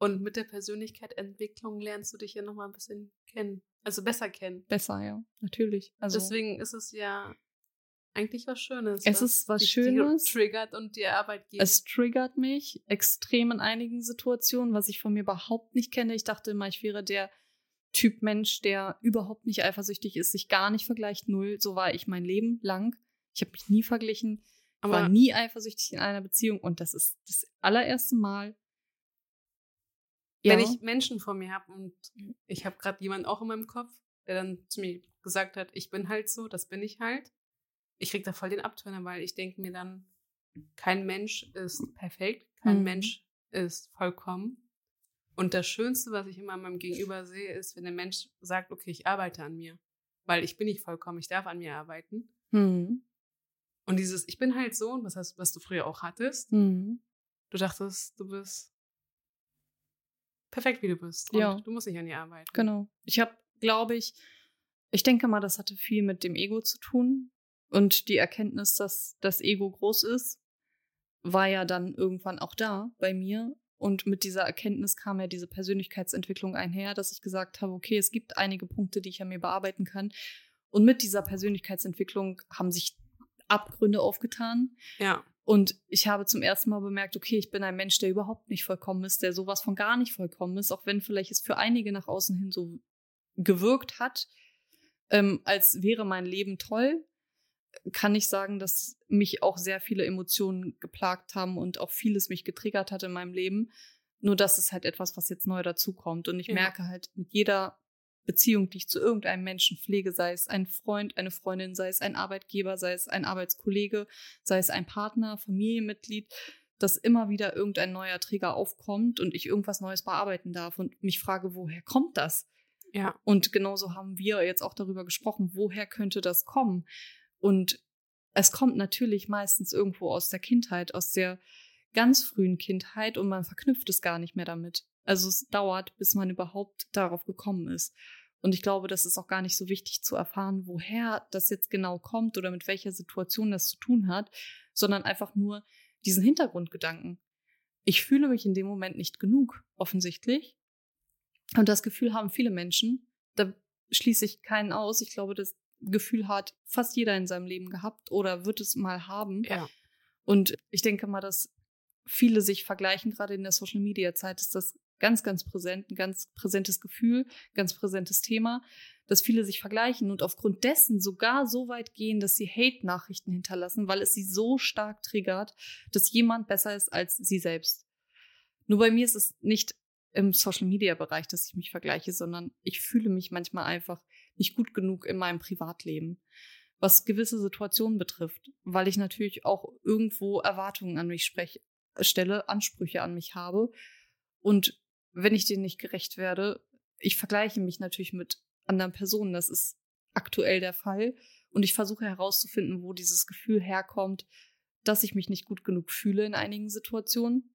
[SPEAKER 1] Und mit der Persönlichkeitsentwicklung lernst du dich ja nochmal ein bisschen kennen. Also besser kennen.
[SPEAKER 2] Besser, ja, natürlich. Also
[SPEAKER 1] Deswegen ist es ja eigentlich was Schönes.
[SPEAKER 2] Es ist was Schönes.
[SPEAKER 1] triggert und dir Arbeit gibt.
[SPEAKER 2] Es triggert mich extrem in einigen Situationen, was ich von mir überhaupt nicht kenne. Ich dachte immer, ich wäre der Typ Mensch, der überhaupt nicht eifersüchtig ist, sich gar nicht vergleicht, null. So war ich mein Leben lang. Ich habe mich nie verglichen, war
[SPEAKER 1] Aber
[SPEAKER 2] nie eifersüchtig in einer Beziehung und das ist das allererste Mal.
[SPEAKER 1] wenn ich Menschen vor mir habe und ich habe gerade jemanden auch in meinem Kopf, der dann zu mir gesagt hat, ich bin halt so, das bin ich halt. Ich krieg da voll den Abturner, weil ich denke mir dann, kein Mensch ist perfekt, kein
[SPEAKER 2] Mhm.
[SPEAKER 1] Mensch ist vollkommen. Und das Schönste, was ich immer an meinem Gegenüber sehe, ist, wenn der Mensch sagt, okay, ich arbeite an mir. Weil ich bin nicht vollkommen, ich darf an mir arbeiten.
[SPEAKER 2] Hm.
[SPEAKER 1] Und dieses, ich bin halt so, und was, hast, was du früher auch hattest,
[SPEAKER 2] Hm.
[SPEAKER 1] du dachtest, du bist perfekt, wie du bist. Und
[SPEAKER 2] Ja.
[SPEAKER 1] du musst nicht an dir arbeiten.
[SPEAKER 2] Genau. Ich habe, glaube ich, ich denke mal, das hatte viel mit dem Ego zu tun und die Erkenntnis, dass das Ego groß ist war ja dann irgendwann auch da bei mir. Und mit dieser Erkenntnis kam ja diese Persönlichkeitsentwicklung einher, dass ich gesagt habe, okay, es gibt einige Punkte, die ich an mir bearbeiten kann. Und mit dieser Persönlichkeitsentwicklung haben sich Abgründe aufgetan.
[SPEAKER 1] Ja.
[SPEAKER 2] Und ich habe zum ersten Mal bemerkt, okay, ich bin ein Mensch, der überhaupt nicht vollkommen ist, der sowas von gar nicht vollkommen ist, auch wenn vielleicht es für einige nach außen hin so gewirkt hat, ähm, als wäre mein Leben toll, kann ich sagen, dass mich auch sehr viele Emotionen geplagt haben und auch vieles mich getriggert hat in meinem Leben. Nur das ist halt etwas, was jetzt neu dazukommt. Und ich ja. merke halt mit jeder Beziehung, die ich zu irgendeinem Menschen pflege, sei es ein Freund, eine Freundin, sei es ein Arbeitgeber, sei es ein Arbeitskollege, sei es ein Partner, Familienmitglied, dass immer wieder irgendein neuer Trigger aufkommt und ich irgendwas Neues bearbeiten darf und mich frage, woher kommt das?
[SPEAKER 1] Ja.
[SPEAKER 2] Und genauso haben wir jetzt auch darüber gesprochen, woher könnte das kommen? Und es kommt natürlich meistens irgendwo aus der Kindheit, aus der ganz frühen Kindheit und man verknüpft es gar nicht mehr damit. Also es dauert, bis man überhaupt darauf gekommen ist. Und ich glaube, das ist auch gar nicht so wichtig zu erfahren, woher das jetzt genau kommt oder mit welcher Situation das zu tun hat, sondern einfach nur diesen Hintergrundgedanken. Ich fühle mich in dem Moment nicht genug, offensichtlich. Und das Gefühl haben viele Menschen. Da schließe ich keinen aus. Ich glaube, das Gefühl hat fast jeder in seinem Leben gehabt oder wird es mal haben.
[SPEAKER 1] Ja.
[SPEAKER 2] Und ich denke mal, dass viele sich vergleichen, gerade in der Social Media Zeit ist das ganz, ganz präsent, ein ganz präsentes Gefühl, ganz präsentes Thema, dass viele sich vergleichen und aufgrund dessen sogar so weit gehen, dass sie Hate-Nachrichten hinterlassen, weil es sie so stark triggert, dass jemand besser ist als sie selbst. Nur bei mir ist es nicht im Social-Media-Bereich, dass ich mich vergleiche, sondern ich fühle mich manchmal einfach nicht gut genug in meinem Privatleben, was gewisse Situationen betrifft, weil ich natürlich auch irgendwo Erwartungen an mich spreche, stelle, Ansprüche an mich habe und wenn ich denen nicht gerecht werde, ich vergleiche mich natürlich mit anderen Personen. Das ist aktuell der Fall. Und ich versuche herauszufinden, wo dieses Gefühl herkommt, dass ich mich nicht gut genug fühle in einigen Situationen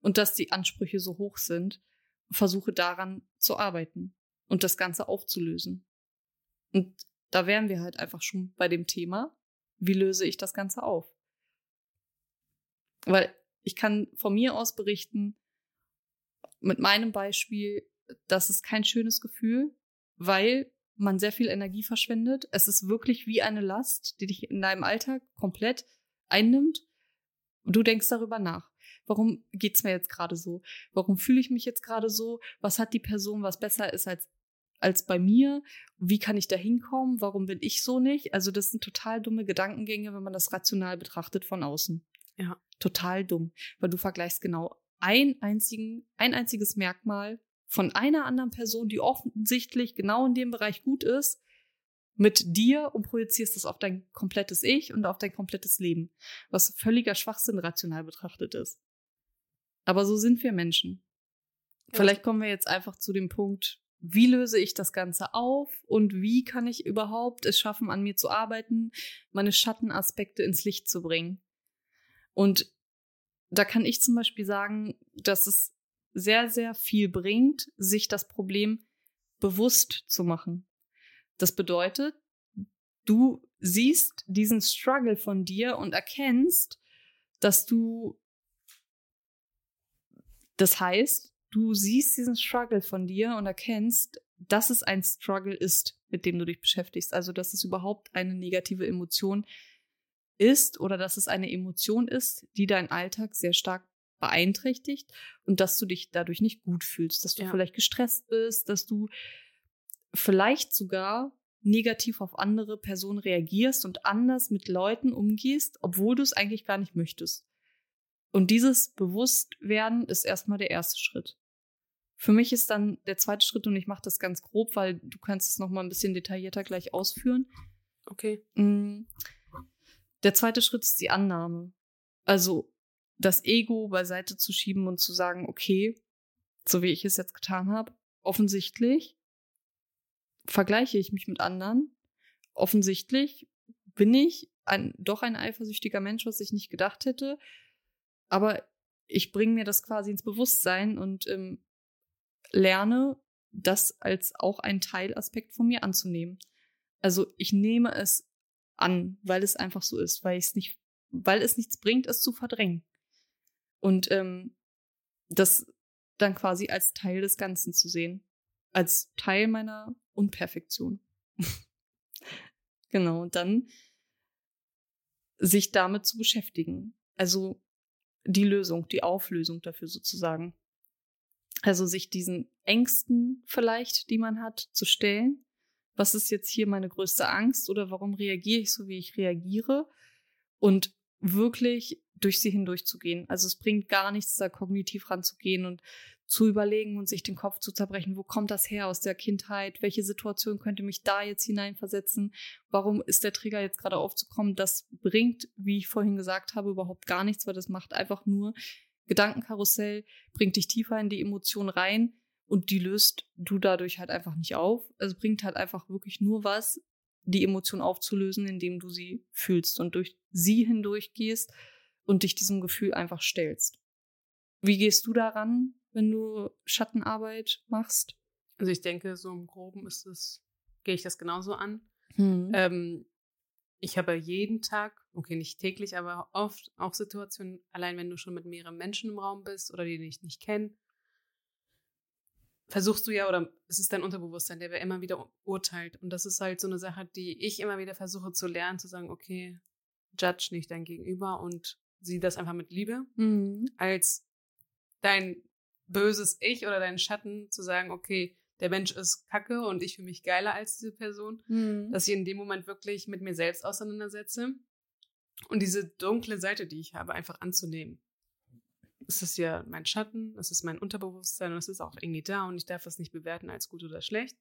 [SPEAKER 2] und dass die Ansprüche so hoch sind. Versuche daran zu arbeiten und das Ganze aufzulösen. Und da wären wir halt einfach schon bei dem Thema, wie löse ich das Ganze auf? Weil ich kann von mir aus berichten, mit meinem Beispiel, das ist kein schönes Gefühl, weil man sehr viel Energie verschwendet. Es ist wirklich wie eine Last, die dich in deinem Alltag komplett einnimmt. Du denkst darüber nach. Warum geht's mir jetzt gerade so? Warum fühle ich mich jetzt gerade so? Was hat die Person, was besser ist als als bei mir? Wie kann ich da hinkommen? Warum bin ich so nicht? Also das sind total dumme Gedankengänge, wenn man das rational betrachtet von außen.
[SPEAKER 1] Ja.
[SPEAKER 2] Total dumm, weil du vergleichst genau ein, einzigen, ein einziges Merkmal von einer anderen Person, die offensichtlich genau in dem Bereich gut ist, mit dir und projizierst das auf dein komplettes Ich und auf dein komplettes Leben, was völliger Schwachsinn rational betrachtet ist. Aber so sind wir Menschen. Ja. Vielleicht kommen wir jetzt einfach zu dem Punkt, wie löse ich das Ganze auf und wie kann ich überhaupt es schaffen, an mir zu arbeiten, meine Schattenaspekte ins Licht zu bringen. Und da kann ich zum Beispiel sagen, dass es sehr, sehr viel bringt, sich das Problem bewusst zu machen. Das bedeutet, du siehst diesen Struggle von dir und erkennst, dass du, das heißt, du siehst diesen Struggle von dir und erkennst, dass es ein Struggle ist, mit dem du dich beschäftigst. Also, dass es überhaupt eine negative Emotion ist oder dass es eine Emotion ist, die deinen Alltag sehr stark beeinträchtigt und dass du dich dadurch nicht gut fühlst, dass du ja. vielleicht gestresst bist, dass du vielleicht sogar negativ auf andere Personen reagierst und anders mit Leuten umgehst, obwohl du es eigentlich gar nicht möchtest. Und dieses Bewusstwerden ist erstmal der erste Schritt. Für mich ist dann der zweite Schritt, und ich mache das ganz grob, weil du kannst es noch mal ein bisschen detaillierter gleich ausführen.
[SPEAKER 1] Okay.
[SPEAKER 2] Mm, der zweite Schritt ist die Annahme. Also das Ego beiseite zu schieben und zu sagen, okay, so wie ich es jetzt getan habe, offensichtlich vergleiche ich mich mit anderen. Offensichtlich bin ich ein, doch ein eifersüchtiger Mensch, was ich nicht gedacht hätte. Aber ich bringe mir das quasi ins Bewusstsein und ähm, lerne, das als auch ein Teilaspekt von mir anzunehmen. Also ich nehme es an, weil es einfach so ist, weil es nicht, weil es nichts bringt, es zu verdrängen. Und ähm, das dann quasi als Teil des Ganzen zu sehen. Als Teil meiner Unperfektion. genau, und dann sich damit zu beschäftigen. Also die Lösung, die Auflösung dafür sozusagen. Also sich diesen Ängsten vielleicht, die man hat, zu stellen. Was ist jetzt hier meine größte Angst oder warum reagiere ich so, wie ich reagiere? Und wirklich durch sie hindurchzugehen. Also es bringt gar nichts, da kognitiv ranzugehen und zu überlegen und sich den Kopf zu zerbrechen, wo kommt das her aus der Kindheit, welche Situation könnte mich da jetzt hineinversetzen, warum ist der Trigger jetzt gerade aufzukommen, das bringt, wie ich vorhin gesagt habe, überhaupt gar nichts, weil das macht einfach nur Gedankenkarussell, bringt dich tiefer in die Emotion rein und die löst du dadurch halt einfach nicht auf. Also bringt halt einfach wirklich nur was, die Emotion aufzulösen, indem du sie fühlst und durch sie hindurch gehst und dich diesem Gefühl einfach stellst. Wie gehst du daran, wenn du Schattenarbeit machst?
[SPEAKER 1] Also ich denke, so im Groben ist es, gehe ich das genauso an.
[SPEAKER 2] Hm.
[SPEAKER 1] Ähm, ich habe jeden Tag, okay, nicht täglich, aber oft auch Situationen, allein wenn du schon mit mehreren Menschen im Raum bist oder die dich nicht kennen, versuchst du ja, oder es ist dein Unterbewusstsein, der immer wieder urteilt. Und das ist halt so eine Sache, die ich immer wieder versuche zu lernen, zu sagen, okay, judge nicht dein Gegenüber und sieh das einfach mit Liebe,
[SPEAKER 2] Mhm.
[SPEAKER 1] als dein böses Ich oder dein Schatten zu sagen, okay, der Mensch ist kacke und ich fühle mich geiler als diese Person,
[SPEAKER 2] Mhm.
[SPEAKER 1] dass ich in dem Moment wirklich mit mir selbst auseinandersetze und diese dunkle Seite, die ich habe, einfach anzunehmen. Es ist ja mein Schatten, es ist mein Unterbewusstsein und es ist auch irgendwie da und ich darf es nicht bewerten als gut oder schlecht.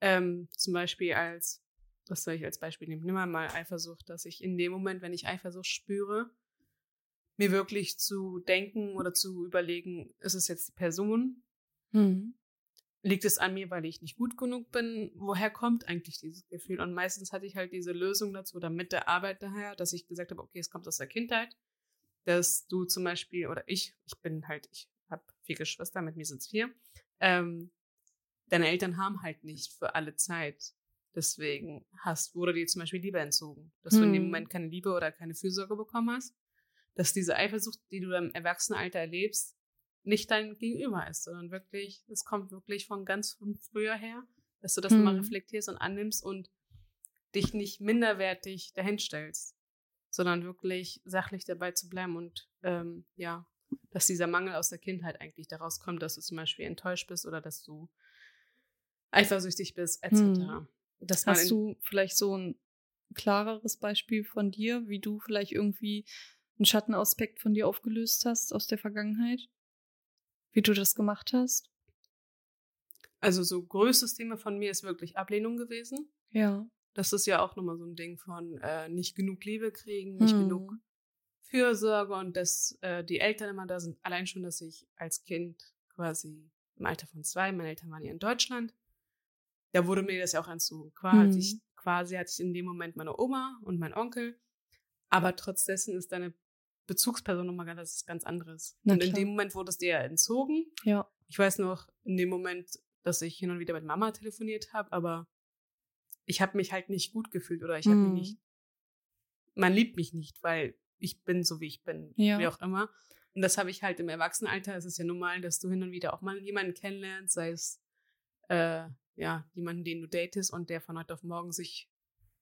[SPEAKER 1] Ähm, zum Beispiel als, was soll ich als Beispiel nehmen? Nimm mal Eifersucht, dass ich in dem Moment, wenn ich Eifersucht spüre, mir wirklich zu denken oder zu überlegen, ist es jetzt die Person?
[SPEAKER 2] Mhm.
[SPEAKER 1] Liegt es an mir, weil ich nicht gut genug bin? Woher kommt eigentlich dieses Gefühl? Und meistens hatte ich halt diese Lösung dazu oder mit der Arbeit daher, dass ich gesagt habe, okay, es kommt aus der Kindheit, dass du zum Beispiel, oder ich, ich bin halt, ich habe vier Geschwister, mit mir sind es vier, ähm, deine Eltern haben halt nicht für alle Zeit. Deswegen hast, wurde dir zum Beispiel Liebe entzogen. Dass du in dem
[SPEAKER 2] Hm.
[SPEAKER 1] Moment keine Liebe oder keine Fürsorge bekommen hast. Dass diese Eifersucht, die du im Erwachsenenalter erlebst, nicht dein Gegenüber ist, sondern wirklich, es kommt wirklich von ganz von früher her, dass du das
[SPEAKER 2] Hm.
[SPEAKER 1] nochmal reflektierst und annimmst und dich nicht minderwertig dahinstellst, sondern wirklich sachlich dabei zu bleiben und ähm, ja, dass dieser Mangel aus der Kindheit eigentlich daraus kommt, dass du zum Beispiel enttäuscht bist oder dass du eifersüchtig bist, etc.
[SPEAKER 2] Hm.
[SPEAKER 1] Man
[SPEAKER 2] Hast du vielleicht so ein klareres Beispiel von dir, wie du vielleicht irgendwie einen Schattenaspekt von dir aufgelöst hast aus der Vergangenheit? Wie du das gemacht hast?
[SPEAKER 1] also so größtes Thema von mir ist wirklich Ablehnung gewesen.
[SPEAKER 2] Ja.
[SPEAKER 1] Das ist ja auch nochmal so ein Ding von äh, nicht genug Liebe kriegen, nicht
[SPEAKER 2] Hm.
[SPEAKER 1] genug Fürsorge und dass äh, die Eltern immer da sind. Allein schon, dass ich als Kind quasi im Alter von zwei, meine Eltern waren ja in Deutschland, da wurde mir das ja auch entzogen. Quasi,
[SPEAKER 2] Hm.
[SPEAKER 1] ich, quasi hatte ich in dem Moment meine Oma und mein Onkel, aber trotz dessen ist deine Bezugsperson nochmal ganz, das ist ganz anderes.
[SPEAKER 2] Na
[SPEAKER 1] und in
[SPEAKER 2] klar.
[SPEAKER 1] dem Moment wurde es dir ja entzogen.
[SPEAKER 2] Ja.
[SPEAKER 1] Ich weiß noch, in dem Moment, dass ich hin und wieder mit Mama telefoniert habe, aber ich habe mich halt nicht gut gefühlt oder ich habe
[SPEAKER 2] Mhm.
[SPEAKER 1] mich nicht, man liebt mich nicht, weil ich bin so, wie ich bin,
[SPEAKER 2] Ja.
[SPEAKER 1] wie auch immer. Und das habe ich halt im Erwachsenenalter, es ist ja normal, dass du hin und wieder auch mal jemanden kennenlernst, sei es, äh, ja, jemanden, den du datest und der von heute auf morgen sich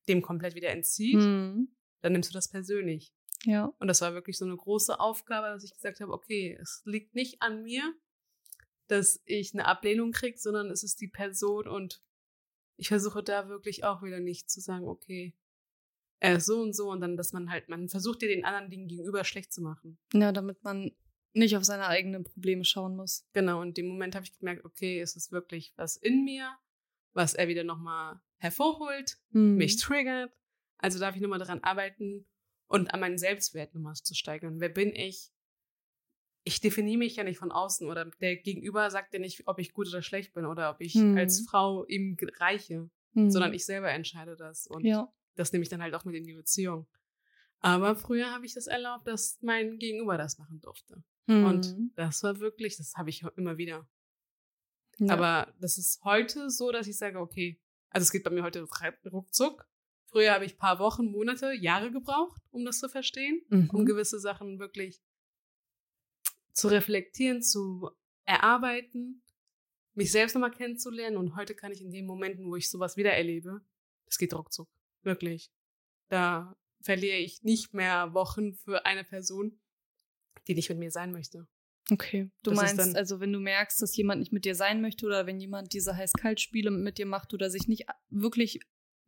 [SPEAKER 1] dem komplett wieder entzieht,
[SPEAKER 2] Hm.
[SPEAKER 1] dann nimmst du das persönlich.
[SPEAKER 2] Ja.
[SPEAKER 1] Und das war wirklich so eine große Aufgabe, dass ich gesagt habe, okay, es liegt nicht an mir, dass ich eine Ablehnung kriege, sondern es ist die Person und ich versuche da wirklich auch wieder nicht zu sagen, okay, er ist so und so und dann, dass man halt, man versucht dir den anderen Dingen gegenüber schlecht zu machen.
[SPEAKER 2] Ja, damit man nicht auf seine eigenen Probleme schauen muss.
[SPEAKER 1] Genau, und in dem Moment habe ich gemerkt, okay, es ist wirklich was in mir, was er wieder nochmal hervorholt,
[SPEAKER 2] Hm.
[SPEAKER 1] mich triggert. Also darf ich nochmal daran arbeiten und an meinen Selbstwert nochmal zu steigern. Wer bin ich? Ich definiere mich ja nicht von außen oder der Gegenüber sagt ja nicht, ob ich gut oder schlecht bin oder ob ich
[SPEAKER 2] Hm.
[SPEAKER 1] als Frau ihm reiche,
[SPEAKER 2] Hm.
[SPEAKER 1] sondern ich selber entscheide das. Und
[SPEAKER 2] Ja.
[SPEAKER 1] das nehme ich dann halt auch mit in die Beziehung. Aber früher habe ich das erlaubt, dass mein Gegenüber das machen durfte.
[SPEAKER 2] Hm.
[SPEAKER 1] Und das war wirklich, das habe ich immer wieder.
[SPEAKER 2] ja.
[SPEAKER 1] Aber das ist heute so, dass ich sage, okay, also es geht bei mir heute ruckzuck. Früher habe ich paar Wochen, Monate, Jahre gebraucht, um das zu verstehen,
[SPEAKER 2] Mhm.
[SPEAKER 1] um gewisse Sachen wirklich zu reflektieren, zu erarbeiten, mich selbst nochmal kennenzulernen. Und heute kann ich in den Momenten, wo ich sowas wieder erlebe, das geht ruckzuck. Wirklich. Da verliere ich nicht mehr Wochen für eine Person, die nicht mit mir sein möchte.
[SPEAKER 2] Okay. Du das meinst, also wenn du merkst, dass jemand nicht mit dir sein möchte oder wenn jemand diese Heiß-Kalt-Spiele mit dir macht oder sich nicht wirklich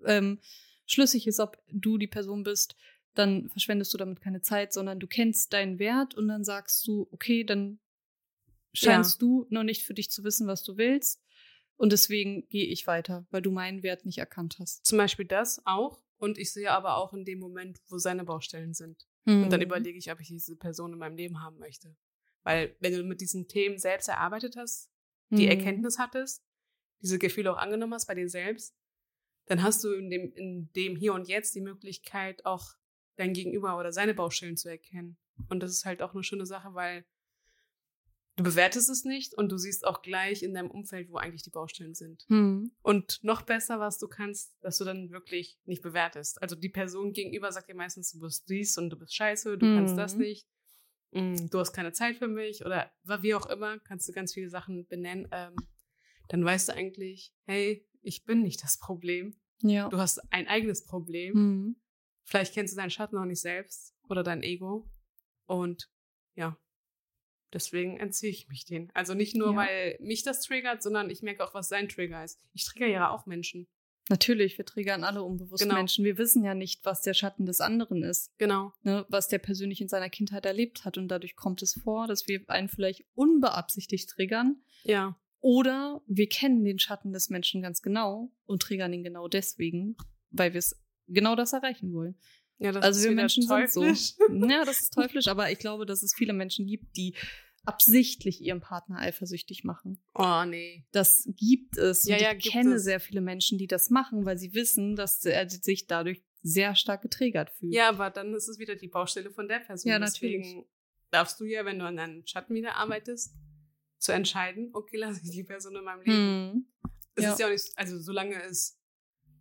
[SPEAKER 2] ähm, schlüssig ist, ob du die Person bist, dann verschwendest du damit keine Zeit, sondern du kennst deinen Wert und dann sagst du, okay, dann scheinst ja. du noch nicht für dich zu wissen, was du willst. Und deswegen gehe ich weiter, weil du meinen Wert nicht erkannt hast.
[SPEAKER 1] Zum Beispiel das auch. Und ich sehe aber auch in dem Moment, wo seine Baustellen sind. Mhm. Und dann mhm. überlege ich, ob ich diese Person in meinem Leben haben möchte. Weil wenn du mit diesen Themen selbst erarbeitet hast, die mhm. Erkenntnis hattest, diese Gefühle auch angenommen hast bei dir selbst, dann hast du in dem, in dem Hier und Jetzt die Möglichkeit, auch dein Gegenüber oder seine Baustellen zu erkennen. Und das ist halt auch eine schöne Sache, weil du bewertest es nicht und du siehst auch gleich in deinem Umfeld, wo eigentlich die Baustellen sind. Mhm. Und noch besser, was du kannst, dass du dann wirklich nicht bewertest. Also die Person gegenüber sagt dir meistens, du bist dies und du bist scheiße, du mhm. kannst das hm. nicht. Mm, du hast keine Zeit für mich oder wie auch immer, kannst du ganz viele Sachen benennen, ähm, dann weißt du eigentlich, hey, ich bin nicht das Problem. Ja. Du hast ein eigenes Problem. Mhm. Vielleicht kennst du deinen Schatten noch nicht selbst oder dein Ego. Und ja, deswegen entziehe ich mich den. Also nicht nur, ja. weil mich das triggert, sondern ich merke auch, was sein Trigger ist. Ich trigger ja auch Menschen.
[SPEAKER 2] Natürlich, wir triggern alle unbewusst genau. Menschen. Wir wissen ja nicht, was der Schatten des anderen ist.
[SPEAKER 1] Genau.
[SPEAKER 2] Ne, was der persönlich in seiner Kindheit erlebt hat. Und dadurch kommt es vor, dass wir einen vielleicht unbeabsichtigt triggern.
[SPEAKER 1] Ja.
[SPEAKER 2] Oder wir kennen den Schatten des Menschen ganz genau und triggern ihn genau deswegen, weil wir es genau das erreichen wollen. Ja, das also ist wir Menschen teuflisch. sind so. Ja, das ist teuflisch, aber ich glaube, dass es viele Menschen gibt, die absichtlich ihren Partner eifersüchtig machen.
[SPEAKER 1] Oh, nee.
[SPEAKER 2] Das gibt es. Ja, und ja, ich kenne es. sehr viele Menschen, die das machen, weil sie wissen, dass er sich dadurch sehr stark getriggert fühlt.
[SPEAKER 1] Ja, aber dann ist es wieder die Baustelle von der Person. Ja, natürlich. Deswegen darfst du ja, wenn du an deinen Schatten wieder arbeitest, zu entscheiden, okay, lasse ich die Person in meinem Leben. Hm. Es ja. ist ja auch nicht, also solange es,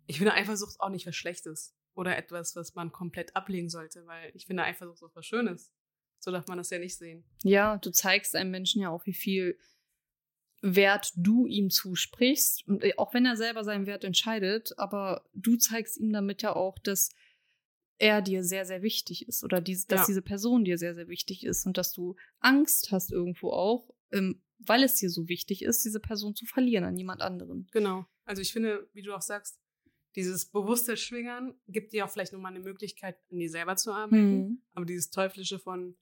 [SPEAKER 1] ich finde Eifersucht auch nicht was Schlechtes oder etwas, was man komplett ablegen sollte, weil ich finde Eifersucht auch was Schönes. So darf man das ja nicht sehen.
[SPEAKER 2] Ja, du zeigst einem Menschen ja auch, wie viel Wert du ihm zusprichst. Und äh, auch wenn er selber seinen Wert entscheidet, aber du zeigst ihm damit ja auch, dass er dir sehr, sehr wichtig ist oder die, dass ja. diese Person dir sehr, sehr wichtig ist und dass du Angst hast irgendwo auch, ähm, weil es dir so wichtig ist, diese Person zu verlieren an jemand anderen.
[SPEAKER 1] Genau. Also ich finde, wie du auch sagst, dieses bewusste Schwingern gibt dir auch vielleicht nochmal eine Möglichkeit, an dir selber zu arbeiten. Mhm. Aber dieses Teuflische von,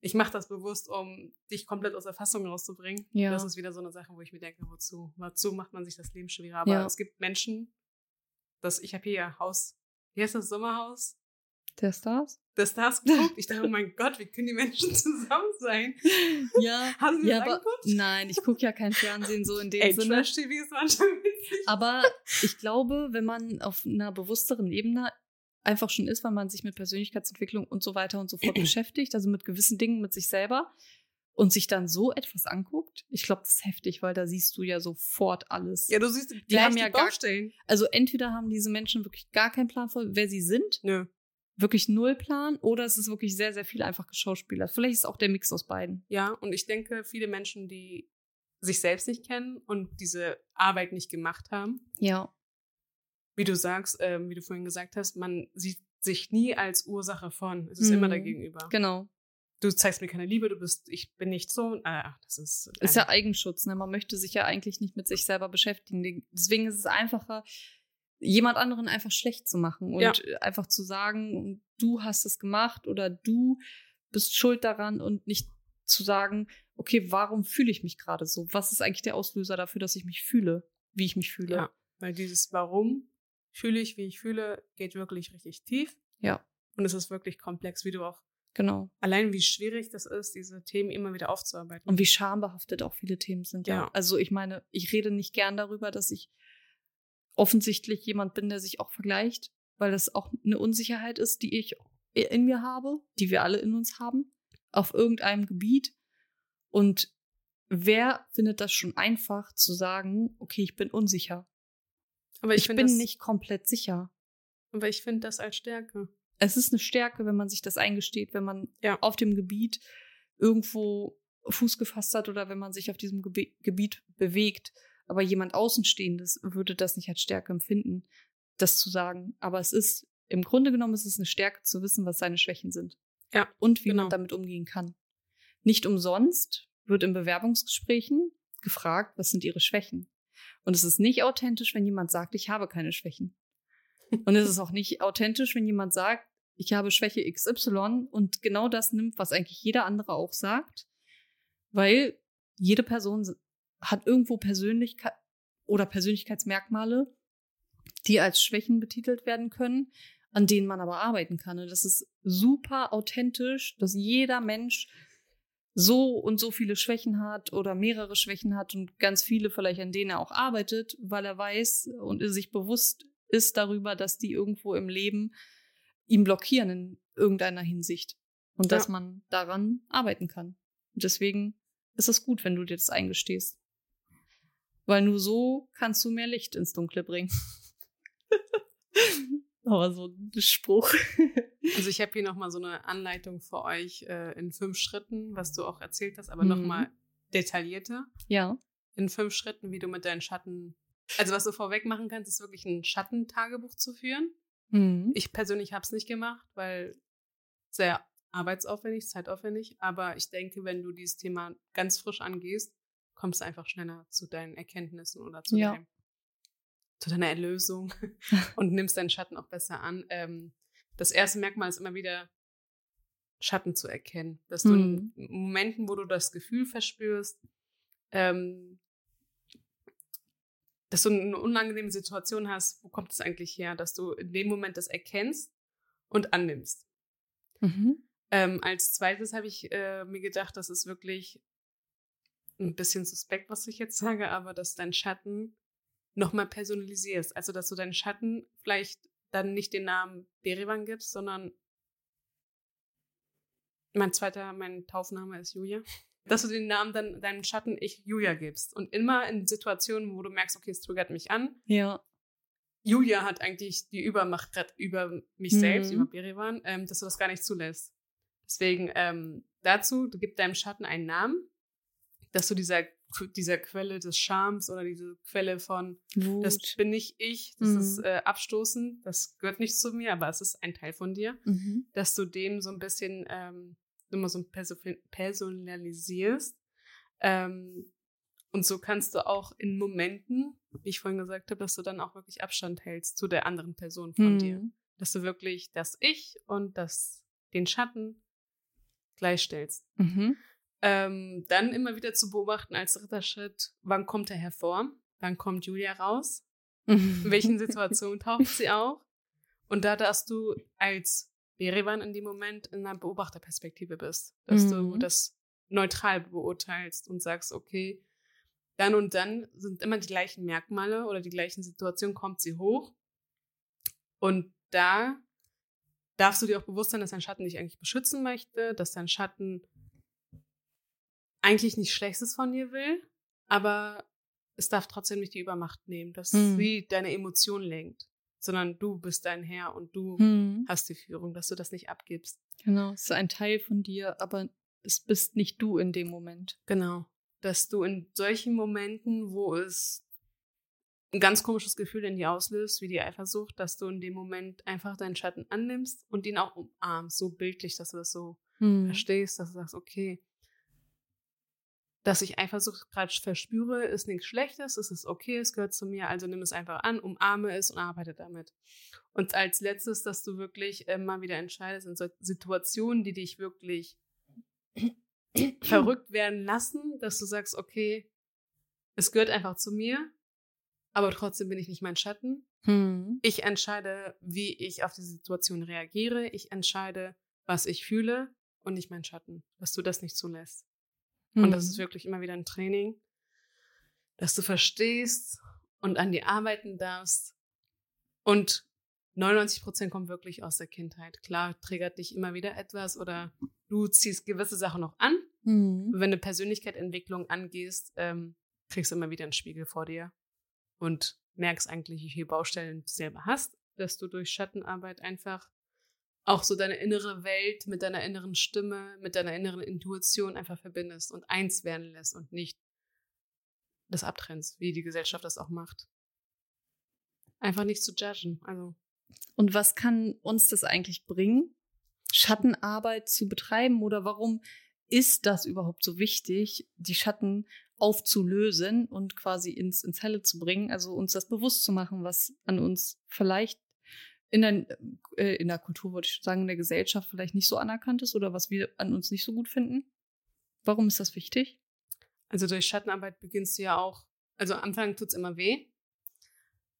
[SPEAKER 1] ich mache das bewusst, um dich komplett aus der Fassung rauszubringen. Ja. Das ist wieder so eine Sache, wo ich mir denke, wozu? Wozu macht man sich das Leben schwerer? Aber ja. es gibt Menschen, dass ich habe hier ja Haus, hier ist das Sommerhaus.
[SPEAKER 2] Der Stars?
[SPEAKER 1] Der Stars geguckt. Ich dachte, oh mein Gott, wie können die Menschen zusammen sein?
[SPEAKER 2] Ja. Haben Sie ja, das aber, Nein, ich gucke ja kein Fernsehen so in dem Ey, Sinne.
[SPEAKER 1] TV ist manchmal witzig.
[SPEAKER 2] Aber ich glaube, wenn man auf einer bewussteren Ebene einfach schon ist, weil man sich mit Persönlichkeitsentwicklung und so weiter und so fort beschäftigt, also mit gewissen Dingen mit sich selber und sich dann so etwas anguckt, ich glaube, das ist heftig, weil da siehst du ja sofort alles.
[SPEAKER 1] Ja, du siehst die die haben ja
[SPEAKER 2] gar, Also entweder haben diese Menschen wirklich gar keinen Plan von, wer sie sind.
[SPEAKER 1] Nö.
[SPEAKER 2] Wirklich null Plan oder es ist wirklich sehr, sehr viel einfach geschauspielert. Vielleicht ist auch der Mix aus beiden.
[SPEAKER 1] Ja, und ich denke, viele Menschen, die sich selbst nicht kennen und diese Arbeit nicht gemacht haben.
[SPEAKER 2] Ja
[SPEAKER 1] wie du sagst, äh, wie du vorhin gesagt hast, man sieht sich nie als Ursache von. Es ist mhm. immer dagegenüber.
[SPEAKER 2] Genau.
[SPEAKER 1] Du zeigst mir keine Liebe, du bist, ich bin nicht so. Ah, das ist.
[SPEAKER 2] Ist ja Eigenschutz, ne? Man möchte sich ja eigentlich nicht mit sich selber beschäftigen. Deswegen ist es einfacher, jemand anderen einfach schlecht zu machen und ja. einfach zu sagen, du hast es gemacht oder du bist schuld daran und nicht zu sagen, okay, warum fühle ich mich gerade so? Was ist eigentlich der Auslöser dafür, dass ich mich fühle, wie ich mich fühle? Ja,
[SPEAKER 1] weil dieses Warum fühle ich, wie ich fühle, geht wirklich richtig tief.
[SPEAKER 2] Ja.
[SPEAKER 1] Und es ist wirklich komplex, wie du auch.
[SPEAKER 2] Genau.
[SPEAKER 1] Allein wie schwierig das ist, diese Themen immer wieder aufzuarbeiten.
[SPEAKER 2] Und wie schambehaftet auch viele Themen sind. Ja. ja. Also ich meine, ich rede nicht gern darüber, dass ich offensichtlich jemand bin, der sich auch vergleicht, weil das auch eine Unsicherheit ist, die ich in mir habe, die wir alle in uns haben, auf irgendeinem Gebiet. Und wer findet das schon einfach zu sagen, okay, ich bin unsicher? Aber ich, ich bin das, nicht komplett sicher.
[SPEAKER 1] Aber ich finde das als Stärke.
[SPEAKER 2] Es ist eine Stärke, wenn man sich das eingesteht, wenn man ja. auf dem Gebiet irgendwo Fuß gefasst hat oder wenn man sich auf diesem Gebe Gebiet bewegt. Aber jemand Außenstehendes würde das nicht als Stärke empfinden, das zu sagen. Aber es ist, im Grunde genommen ist es eine Stärke zu wissen, was seine Schwächen sind.
[SPEAKER 1] Ja.
[SPEAKER 2] Und wie
[SPEAKER 1] genau.
[SPEAKER 2] man damit umgehen kann. Nicht umsonst wird in Bewerbungsgesprächen gefragt, was sind ihre Schwächen. Und es ist nicht authentisch, wenn jemand sagt, ich habe keine Schwächen. Und es ist auch nicht authentisch, wenn jemand sagt, ich habe Schwäche XY und genau das nimmt, was eigentlich jeder andere auch sagt, weil jede Person hat irgendwo Persönlichkeit oder Persönlichkeitsmerkmale, die als Schwächen betitelt werden können, an denen man aber arbeiten kann. Und das ist super authentisch, dass jeder Mensch so und so viele Schwächen hat oder mehrere Schwächen hat und ganz viele vielleicht an denen er auch arbeitet, weil er weiß und sich bewusst ist darüber, dass die irgendwo im Leben ihn blockieren in irgendeiner Hinsicht und dass
[SPEAKER 1] Ja.
[SPEAKER 2] man daran arbeiten kann. Und deswegen ist es gut, wenn du dir das eingestehst. Weil nur so kannst du mehr Licht ins Dunkle bringen. Aber so ein Spruch.
[SPEAKER 1] Also ich habe hier nochmal so eine Anleitung für euch äh, in fünf Schritten, was du auch erzählt hast, aber
[SPEAKER 2] Mhm.
[SPEAKER 1] nochmal detaillierter.
[SPEAKER 2] Ja.
[SPEAKER 1] In fünf Schritten, wie du mit deinen Schatten. Also was du vorweg machen kannst, ist wirklich ein Schattentagebuch zu führen.
[SPEAKER 2] Mhm.
[SPEAKER 1] Ich persönlich habe es nicht gemacht, weil sehr arbeitsaufwendig, zeitaufwendig. Aber ich denke, wenn du dieses Thema ganz frisch angehst, kommst du einfach schneller zu deinen Erkenntnissen oder zu,
[SPEAKER 2] Ja.
[SPEAKER 1] deinem, zu deiner Erlösung und nimmst deinen Schatten auch besser an. Ähm, das erste Merkmal ist immer wieder Schatten zu erkennen. Dass du
[SPEAKER 2] Mhm.
[SPEAKER 1] in Momenten, wo du das Gefühl verspürst, ähm, dass du eine unangenehme Situation hast, wo kommt es eigentlich her, dass du in dem Moment das erkennst und annimmst.
[SPEAKER 2] Mhm.
[SPEAKER 1] Ähm, als zweites habe ich äh, mir gedacht, das ist wirklich ein bisschen suspekt, was ich jetzt sage, aber dass dein Schatten nochmal personalisierst. Also, dass du deinen Schatten vielleicht dann nicht den Namen Berivan gibst, sondern mein zweiter, mein Taufname ist Julia. Dass du den Namen dann deinem Schatten ich Julia gibst. Und immer in Situationen, wo du merkst, okay, es triggert mich an,
[SPEAKER 2] Ja.
[SPEAKER 1] Julia hat eigentlich die Übermacht grad über mich
[SPEAKER 2] Mhm.
[SPEAKER 1] selbst, über Berivan, ähm, dass du das gar nicht zulässt. Deswegen ähm, dazu, du gibst deinem Schatten einen Namen, dass du dieser, dieser Quelle des Charmes oder diese Quelle von,
[SPEAKER 2] Wut.
[SPEAKER 1] das bin nicht ich, das
[SPEAKER 2] Mhm.
[SPEAKER 1] ist äh, Abstoßen, das gehört nicht zu mir, aber es ist ein Teil von dir,
[SPEAKER 2] mhm.
[SPEAKER 1] dass du dem so ein bisschen ähm, immer so personalisierst. Ähm, und so kannst du auch in Momenten, wie ich vorhin gesagt habe, dass du dann auch wirklich Abstand hältst zu der anderen Person von
[SPEAKER 2] Mhm.
[SPEAKER 1] dir. Dass du wirklich das Ich und das, den Schatten gleichstellst.
[SPEAKER 2] Mhm.
[SPEAKER 1] Ähm, dann immer wieder zu beobachten als dritter Schritt, wann kommt er hervor? Wann kommt Julia raus? In welchen Situationen taucht sie auf? Und da darfst du als Berivan in dem Moment in einer Beobachterperspektive bist. Dass du
[SPEAKER 2] Mhm.
[SPEAKER 1] das neutral beurteilst und sagst, okay, dann und dann sind immer die gleichen Merkmale oder die gleichen Situationen, kommt sie hoch. Und da darfst du dir auch bewusst sein, dass dein Schatten dich eigentlich beschützen möchte, dass dein Schatten eigentlich nichts Schlechtes von dir will, aber es darf trotzdem nicht die Übermacht nehmen, dass
[SPEAKER 2] Hm.
[SPEAKER 1] sie deine Emotionen lenkt, sondern du bist dein Herr und du
[SPEAKER 2] Mhm.
[SPEAKER 1] hast die Führung, dass du das nicht abgibst.
[SPEAKER 2] Genau, es ist ein Teil von dir, aber es bist nicht du in dem Moment.
[SPEAKER 1] Genau. Dass du in solchen Momenten, wo es ein ganz komisches Gefühl in dir auslöst, wie die Eifersucht, dass du in dem Moment einfach deinen Schatten annimmst und ihn auch umarmst, so bildlich, dass du das so
[SPEAKER 2] Mhm.
[SPEAKER 1] verstehst, dass du sagst, okay, dass ich Eifersucht gerade verspüre, ist nichts Schlechtes, es ist okay, es gehört zu mir, also nimm es einfach an, umarme es und arbeite damit. Und als letztes, dass du wirklich äh, mal wieder entscheidest in so Situationen, die dich wirklich verrückt werden lassen, dass du sagst, okay, es gehört einfach zu mir, aber trotzdem bin ich nicht mein Schatten.
[SPEAKER 2] Mhm.
[SPEAKER 1] Ich entscheide, wie ich auf die Situation reagiere. Ich entscheide, was ich fühle und nicht mein Schatten, dass du das nicht zulässt. Und das ist
[SPEAKER 2] Mhm.
[SPEAKER 1] wirklich immer wieder ein Training, dass du verstehst und an dir arbeiten darfst. Und 99 Prozent kommt wirklich aus der Kindheit. Klar, triggert dich immer wieder etwas oder du ziehst gewisse Sachen noch an.
[SPEAKER 2] Mhm.
[SPEAKER 1] Wenn du Persönlichkeitsentwicklung angehst, ähm, kriegst du immer wieder einen Spiegel vor dir und merkst eigentlich, wie viele Baustellen du selber hast, dass du durch Schattenarbeit einfach auch so deine innere Welt mit deiner inneren Stimme, mit deiner inneren Intuition einfach verbindest und eins werden lässt und nicht das abtrennst, wie die Gesellschaft das auch macht. Einfach nicht zu judgen. Also.
[SPEAKER 2] Und was kann uns das eigentlich bringen, Schattenarbeit zu betreiben oder warum ist das überhaupt so wichtig, die Schatten aufzulösen und quasi ins, ins Helle zu bringen, also uns das bewusst zu machen, was an uns vielleicht in der, äh, in der Kultur, würde ich sagen, in der Gesellschaft vielleicht nicht so anerkannt ist oder was wir an uns nicht so gut finden. Warum ist das wichtig?
[SPEAKER 1] Also durch Schattenarbeit beginnst du ja auch, also am Anfang tut es immer weh.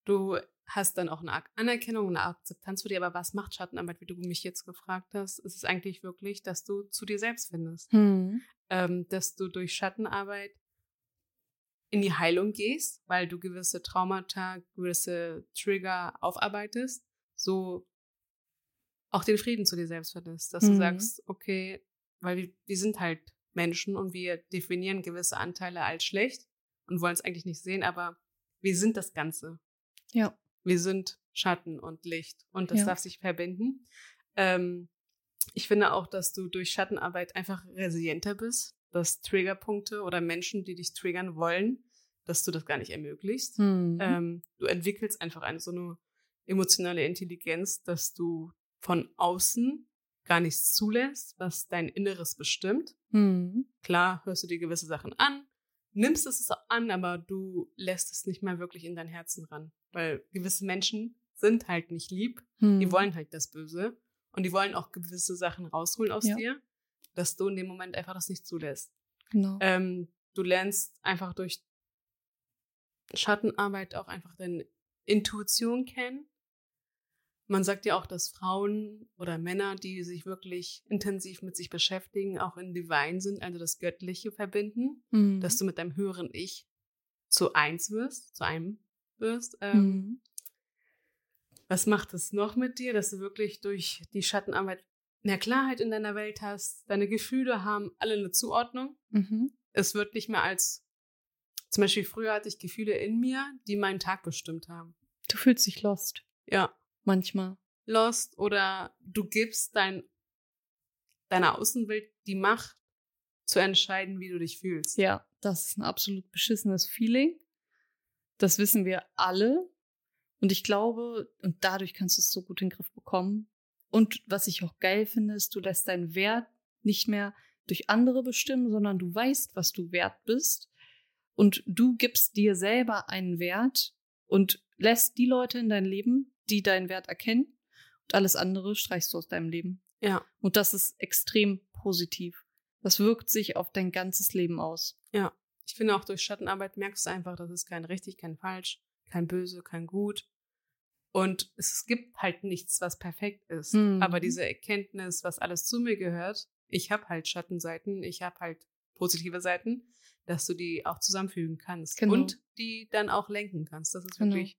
[SPEAKER 1] Du hast dann auch eine Anerkennung, eine Akzeptanz für dir, aber was macht Schattenarbeit, wie du mich jetzt gefragt hast? ist Es eigentlich wirklich, dass du zu dir selbst findest. Hm. Ähm, dass du durch Schattenarbeit in die Heilung gehst, weil du gewisse Traumata, gewisse Trigger aufarbeitest, so auch den Frieden zu dir selbst findest, dass mhm. du sagst, okay, weil wir, wir sind halt Menschen und wir definieren gewisse Anteile als schlecht und wollen es eigentlich nicht sehen, aber wir sind das Ganze.
[SPEAKER 2] Ja.
[SPEAKER 1] Wir sind Schatten und Licht und das ja. darf sich verbinden. Ähm, ich finde auch, dass du durch Schattenarbeit einfach resilienter bist, dass Triggerpunkte oder Menschen, die dich triggern wollen, dass du das gar nicht ermöglicht. Mhm. Ähm, du entwickelst einfach eine so eine emotionale Intelligenz, dass du von außen gar nichts zulässt, was dein Inneres bestimmt. Mhm. Klar hörst du dir gewisse Sachen an, nimmst es an, aber du lässt es nicht mehr wirklich in dein Herzen ran. Weil gewisse Menschen sind halt nicht lieb, mhm. die wollen halt das Böse und die wollen auch gewisse Sachen rausholen aus ja. dir, dass du in dem Moment einfach das nicht zulässt. Genau. Ähm, du lernst einfach durch Schattenarbeit auch einfach deine Intuition kennen man sagt ja auch, dass Frauen oder Männer, die sich wirklich intensiv mit sich beschäftigen, auch in Divine sind, also das Göttliche verbinden, mhm. dass du mit deinem höheren Ich zu eins wirst, zu einem wirst. Ähm, mhm. Was macht es noch mit dir, dass du wirklich durch die Schattenarbeit mehr Klarheit in deiner Welt hast? Deine Gefühle haben alle eine Zuordnung. Mhm. Es wird nicht mehr als, zum Beispiel früher hatte ich Gefühle in mir, die meinen Tag bestimmt haben.
[SPEAKER 2] Du fühlst dich lost.
[SPEAKER 1] Ja,
[SPEAKER 2] Manchmal.
[SPEAKER 1] Lost oder du gibst dein, deiner Außenwelt die Macht zu entscheiden, wie du dich fühlst.
[SPEAKER 2] Ja, das ist ein absolut beschissenes Feeling. Das wissen wir alle. Und ich glaube, und dadurch kannst du es so gut in den Griff bekommen. Und was ich auch geil finde, ist, du lässt deinen Wert nicht mehr durch andere bestimmen, sondern du weißt, was du wert bist. Und du gibst dir selber einen Wert und lässt die Leute in dein Leben, die deinen Wert erkennen und alles andere streichst du aus deinem Leben.
[SPEAKER 1] Ja.
[SPEAKER 2] Und das ist extrem positiv. Das wirkt sich auf dein ganzes Leben aus.
[SPEAKER 1] Ja. Ich finde auch durch Schattenarbeit merkst du einfach, dass es kein richtig, kein falsch, kein böse, kein gut. Und es gibt halt nichts, was perfekt ist. Mhm. Aber diese Erkenntnis, was alles zu mir gehört, ich habe halt Schattenseiten, ich habe halt positive Seiten, dass du die auch zusammenfügen kannst genau. und die dann auch lenken kannst. Das ist genau. wirklich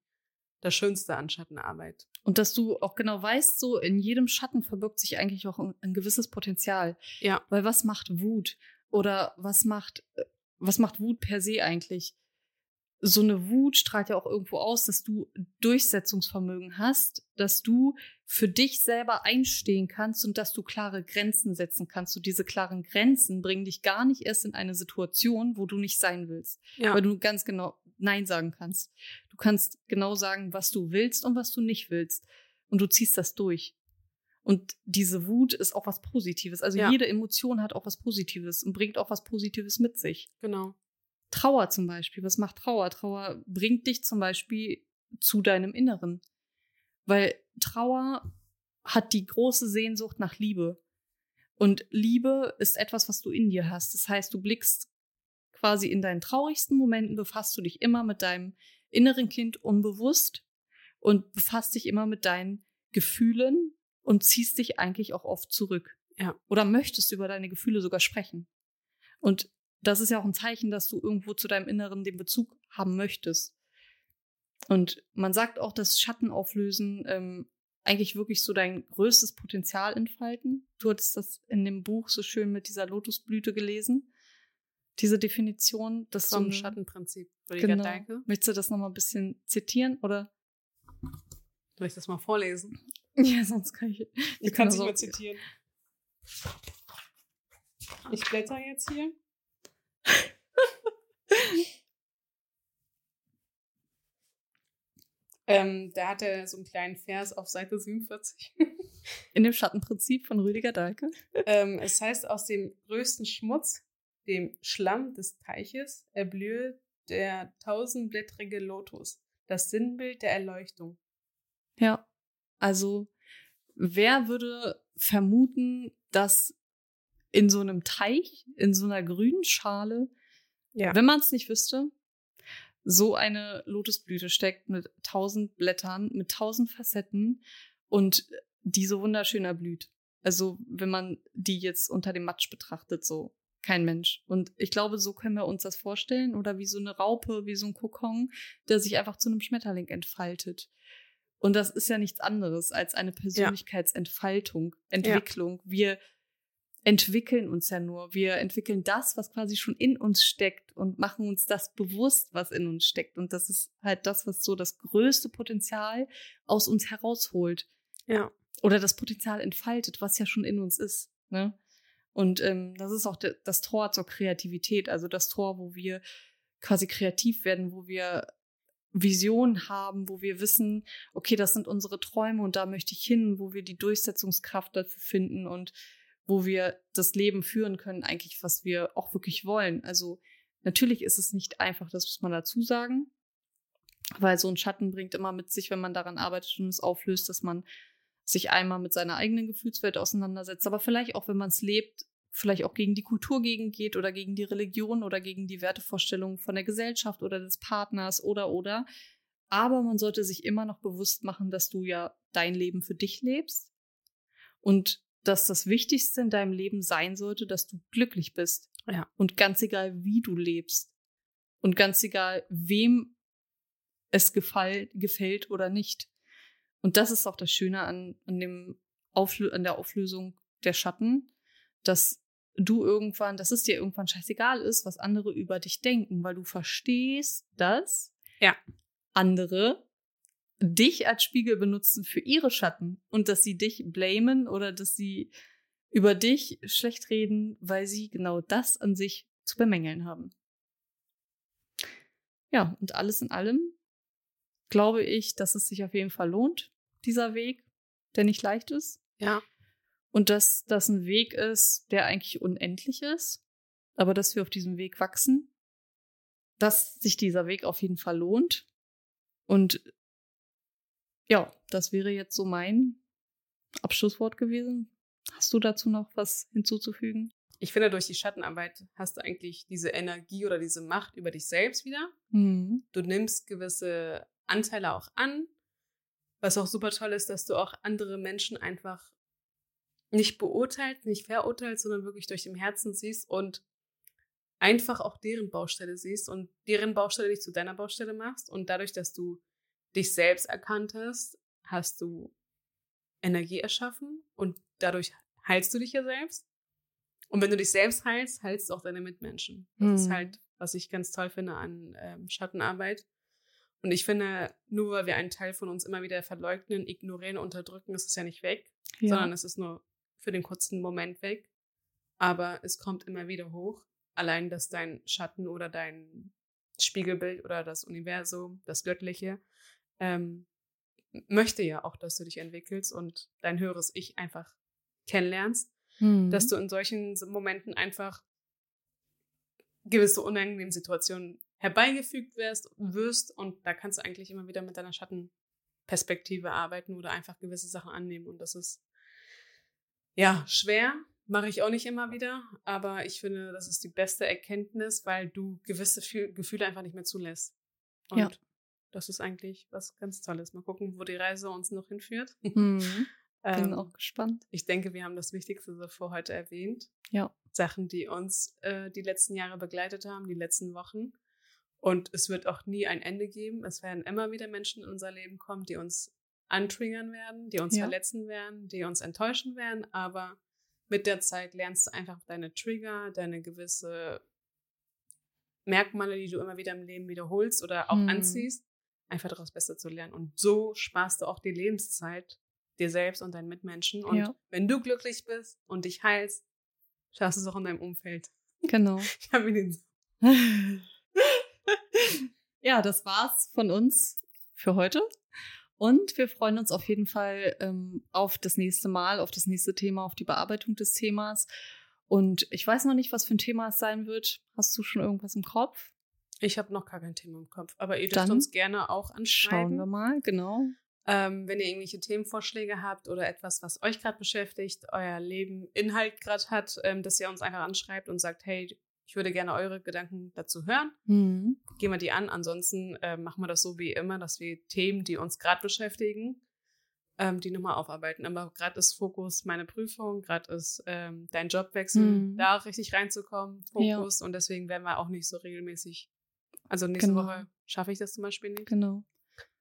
[SPEAKER 1] das Schönste an Schattenarbeit.
[SPEAKER 2] Und dass du auch genau weißt, so in jedem Schatten verbirgt sich eigentlich auch ein, ein gewisses Potenzial.
[SPEAKER 1] Ja.
[SPEAKER 2] Weil was macht Wut? Oder was macht, äh, was macht Wut per se eigentlich? so eine Wut strahlt ja auch irgendwo aus, dass du Durchsetzungsvermögen hast, dass du für dich selber einstehen kannst und dass du klare Grenzen setzen kannst. Und diese klaren Grenzen bringen dich gar nicht erst in eine Situation, wo du nicht sein willst. Ja. Weil du ganz genau Nein sagen kannst. Du kannst genau sagen, was du willst und was du nicht willst. Und du ziehst das durch. Und diese Wut ist auch was Positives. Also ja. jede Emotion hat auch was Positives und bringt auch was Positives mit sich.
[SPEAKER 1] Genau.
[SPEAKER 2] Trauer zum Beispiel. Was macht Trauer? Trauer bringt dich zum Beispiel zu deinem Inneren. Weil Trauer hat die große Sehnsucht nach Liebe. Und Liebe ist etwas, was du in dir hast. Das heißt, du blickst quasi in deinen traurigsten Momenten, befasst du dich immer mit deinem inneren Kind unbewusst und befasst dich immer mit deinen Gefühlen und ziehst dich eigentlich auch oft zurück.
[SPEAKER 1] Ja.
[SPEAKER 2] Oder möchtest über deine Gefühle sogar sprechen. Und das ist ja auch ein Zeichen, dass du irgendwo zu deinem Inneren den Bezug haben möchtest. Und man sagt auch, dass Schatten auflösen ähm, eigentlich wirklich so dein größtes Potenzial entfalten. Du hattest das in dem Buch so schön mit dieser Lotusblüte gelesen. Diese Definition, das
[SPEAKER 1] vom so Schattenprinzip.
[SPEAKER 2] Genau. Möchtest du das nochmal ein bisschen zitieren oder?
[SPEAKER 1] Soll ich das mal vorlesen?
[SPEAKER 2] Ja, sonst kann ich.
[SPEAKER 1] Ich kann es nicht mehr zitieren. Ich blätter jetzt hier. ähm, da hat er so einen kleinen Vers auf Seite 47.
[SPEAKER 2] In dem Schattenprinzip von Rüdiger Dahlke.
[SPEAKER 1] ähm, es heißt, aus dem größten Schmutz, dem Schlamm des Teiches, erblühe der tausendblättrige Lotus, das Sinnbild der Erleuchtung.
[SPEAKER 2] Ja, also wer würde vermuten, dass in so einem Teich, in so einer grünen Schale,
[SPEAKER 1] Ja.
[SPEAKER 2] wenn man es nicht wüsste, so eine Lotusblüte steckt mit tausend Blättern, mit tausend Facetten und die so wunderschön erblüht. Also wenn man die jetzt unter dem Matsch betrachtet, so kein Mensch. Und ich glaube, so können wir uns das vorstellen oder wie so eine Raupe, wie so ein Kokon, der sich einfach zu einem Schmetterling entfaltet. Und das ist ja nichts anderes als eine Persönlichkeitsentfaltung, Entwicklung. Wir entwickeln uns ja nur. Wir entwickeln das, was quasi schon in uns steckt und machen uns das bewusst, was in uns steckt. Und das ist halt das, was so das größte Potenzial aus uns herausholt.
[SPEAKER 1] Ja.
[SPEAKER 2] Oder das Potenzial entfaltet, was ja schon in uns ist. Ne? Und ähm, das ist auch das Tor zur Kreativität, also das Tor, wo wir quasi kreativ werden, wo wir Visionen haben, wo wir wissen, okay, das sind unsere Träume und da möchte ich hin, wo wir die Durchsetzungskraft dafür finden und wo wir das Leben führen können, eigentlich, was wir auch wirklich wollen. Also natürlich ist es nicht einfach, das muss man dazu sagen, weil so ein Schatten bringt immer mit sich, wenn man daran arbeitet und es auflöst, dass man sich einmal mit seiner eigenen Gefühlswelt auseinandersetzt, aber vielleicht auch, wenn man es lebt, vielleicht auch gegen die Kultur gegengeht oder gegen die Religion oder gegen die Wertevorstellungen von der Gesellschaft oder des Partners oder oder. Aber man sollte sich immer noch bewusst machen, dass du ja dein Leben für dich lebst und dass das Wichtigste in deinem Leben sein sollte, dass du glücklich bist.
[SPEAKER 1] Ja.
[SPEAKER 2] Und ganz egal, wie du lebst. Und ganz egal, wem es gefall, gefällt oder nicht. Und das ist auch das Schöne an, an, dem Auflö an der Auflösung der Schatten, dass du irgendwann, dass es dir irgendwann scheißegal ist, was andere über dich denken, weil du verstehst, dass
[SPEAKER 1] Ja.
[SPEAKER 2] andere dich als Spiegel benutzen für ihre Schatten und dass sie dich blamen oder dass sie über dich schlecht reden, weil sie genau das an sich zu bemängeln haben. Ja, und alles in allem glaube ich, dass es sich auf jeden Fall lohnt, dieser Weg, der nicht leicht ist.
[SPEAKER 1] Ja.
[SPEAKER 2] Und dass das ein Weg ist, der eigentlich unendlich ist, aber dass wir auf diesem Weg wachsen, dass sich dieser Weg auf jeden Fall lohnt. Und ja, das wäre jetzt so mein Abschlusswort gewesen. Hast du dazu noch was hinzuzufügen?
[SPEAKER 1] Ich finde, durch die Schattenarbeit hast du eigentlich diese Energie oder diese Macht über dich selbst wieder.
[SPEAKER 2] Mhm.
[SPEAKER 1] Du nimmst gewisse Anteile auch an. Was auch super toll ist, dass du auch andere Menschen einfach nicht beurteilst, nicht verurteilst, sondern wirklich durch dem Herzen siehst und einfach auch deren Baustelle siehst und deren Baustelle nicht zu deiner Baustelle machst. Und dadurch, dass du dich selbst erkannt hast, hast du Energie erschaffen und dadurch heilst du dich ja selbst. Und wenn du dich selbst heilst, heilst du auch deine Mitmenschen. Das ist
[SPEAKER 2] Mhm.
[SPEAKER 1] halt, was ich ganz toll finde an ähm, Schattenarbeit. Und ich finde, nur weil wir einen Teil von uns immer wieder verleugnen, ignorieren, unterdrücken, ist es ja nicht weg,
[SPEAKER 2] Ja.
[SPEAKER 1] sondern es ist nur für den kurzen Moment weg. Aber es kommt immer wieder hoch. Allein, dass dein Schatten oder dein Spiegelbild oder das Universum, das Göttliche, ähm, möchte ja auch, dass du dich entwickelst und dein höheres Ich einfach kennenlernst
[SPEAKER 2] Mhm.
[SPEAKER 1] dass du in solchen Momenten einfach gewisse unangenehme Situationen herbeigefügt wirst, wirst und da kannst du eigentlich immer wieder mit deiner Schattenperspektive arbeiten oder einfach gewisse Sachen annehmen und das ist ja schwer, mache ich auch nicht immer wieder, aber ich finde, das ist die beste Erkenntnis, weil du gewisse Fü- Gefühle einfach nicht mehr zulässt. Und
[SPEAKER 2] Ja.
[SPEAKER 1] Das ist eigentlich was ganz Tolles. Mal gucken, wo die Reise uns noch hinführt.
[SPEAKER 2] Mhm. Bin
[SPEAKER 1] Ähm,
[SPEAKER 2] auch gespannt.
[SPEAKER 1] ich denke, wir haben das Wichtigste für heute erwähnt.
[SPEAKER 2] Ja.
[SPEAKER 1] Sachen, die uns äh, die letzten Jahre begleitet haben, die letzten Wochen. Und es wird auch nie ein Ende geben. Es werden immer wieder Menschen in unser Leben kommen, die uns antriggern werden, die uns
[SPEAKER 2] Ja.
[SPEAKER 1] verletzen werden, die uns enttäuschen werden. Aber mit der Zeit lernst du einfach deine Trigger, deine gewisse Merkmale, die du immer wieder im Leben wiederholst oder auch
[SPEAKER 2] Hm.
[SPEAKER 1] anziehst, einfach daraus besser zu lernen. Und so sparst du auch die Lebenszeit, dir selbst und deinen Mitmenschen. Und
[SPEAKER 2] Ja.
[SPEAKER 1] wenn du glücklich bist und dich heilst, schaffst du es auch in deinem Umfeld.
[SPEAKER 2] Genau.
[SPEAKER 1] Ich habe den
[SPEAKER 2] ja, das war's von uns für heute. Und wir freuen uns auf jeden Fall ähm, auf das nächste Mal, auf das nächste Thema, auf die Bearbeitung des Themas. Und ich weiß noch nicht, was für ein Thema es sein wird. Hast du schon irgendwas im Kopf?
[SPEAKER 1] Ich habe noch gar kein Thema im Kopf, aber ihr dürft
[SPEAKER 2] Dann
[SPEAKER 1] uns gerne auch
[SPEAKER 2] Schauen
[SPEAKER 1] anschreiben.
[SPEAKER 2] wir mal, genau.
[SPEAKER 1] Ähm, wenn ihr irgendwelche Themenvorschläge habt oder etwas, was euch gerade beschäftigt, euer Leben Inhalt gerade hat, ähm, dass ihr uns einfach anschreibt und sagt, hey, ich würde gerne eure Gedanken dazu hören.
[SPEAKER 2] Mhm.
[SPEAKER 1] Gehen wir die an. Ansonsten äh, machen wir das so wie immer, dass wir Themen, die uns gerade beschäftigen, ähm, die nochmal aufarbeiten. Aber gerade ist Fokus meine Prüfung, gerade ist ähm, dein Jobwechsel,
[SPEAKER 2] Mhm.
[SPEAKER 1] da richtig reinzukommen,
[SPEAKER 2] Ja.
[SPEAKER 1] Fokus. Und deswegen werden wir auch nicht so regelmäßig. Also nächste
[SPEAKER 2] Genau.
[SPEAKER 1] Woche schaffe ich das zum Beispiel nicht
[SPEAKER 2] Genau.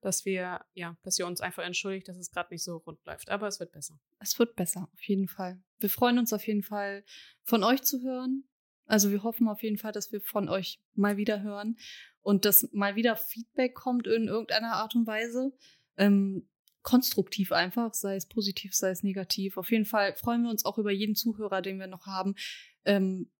[SPEAKER 1] dass wir, ja, dass ihr uns einfach entschuldigt, dass es gerade nicht so rund läuft. Aber es wird besser.
[SPEAKER 2] Es wird besser, auf jeden Fall. Wir freuen uns auf jeden Fall, von euch zu hören. Also wir hoffen auf jeden Fall, dass wir von euch mal wieder hören und dass mal wieder Feedback kommt in irgendeiner Art und Weise. Ähm, konstruktiv einfach, sei es positiv, sei es negativ. Auf jeden Fall freuen wir uns auch über jeden Zuhörer, den wir noch haben. Ähm,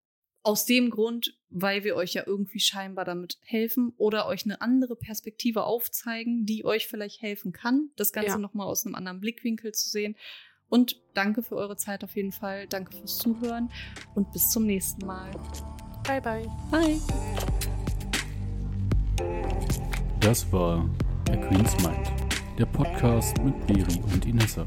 [SPEAKER 2] aus dem Grund, weil wir euch ja irgendwie scheinbar damit helfen oder euch eine andere Perspektive aufzeigen, die euch vielleicht helfen kann, das Ganze
[SPEAKER 1] Ja.
[SPEAKER 2] nochmal aus einem anderen Blickwinkel zu sehen. Und danke für eure Zeit auf jeden Fall. Danke fürs Zuhören und bis zum nächsten Mal.
[SPEAKER 1] Bye, bye.
[SPEAKER 2] Bye.
[SPEAKER 3] Das war der Queen's Mind, der Podcast mit Beri und Inessa.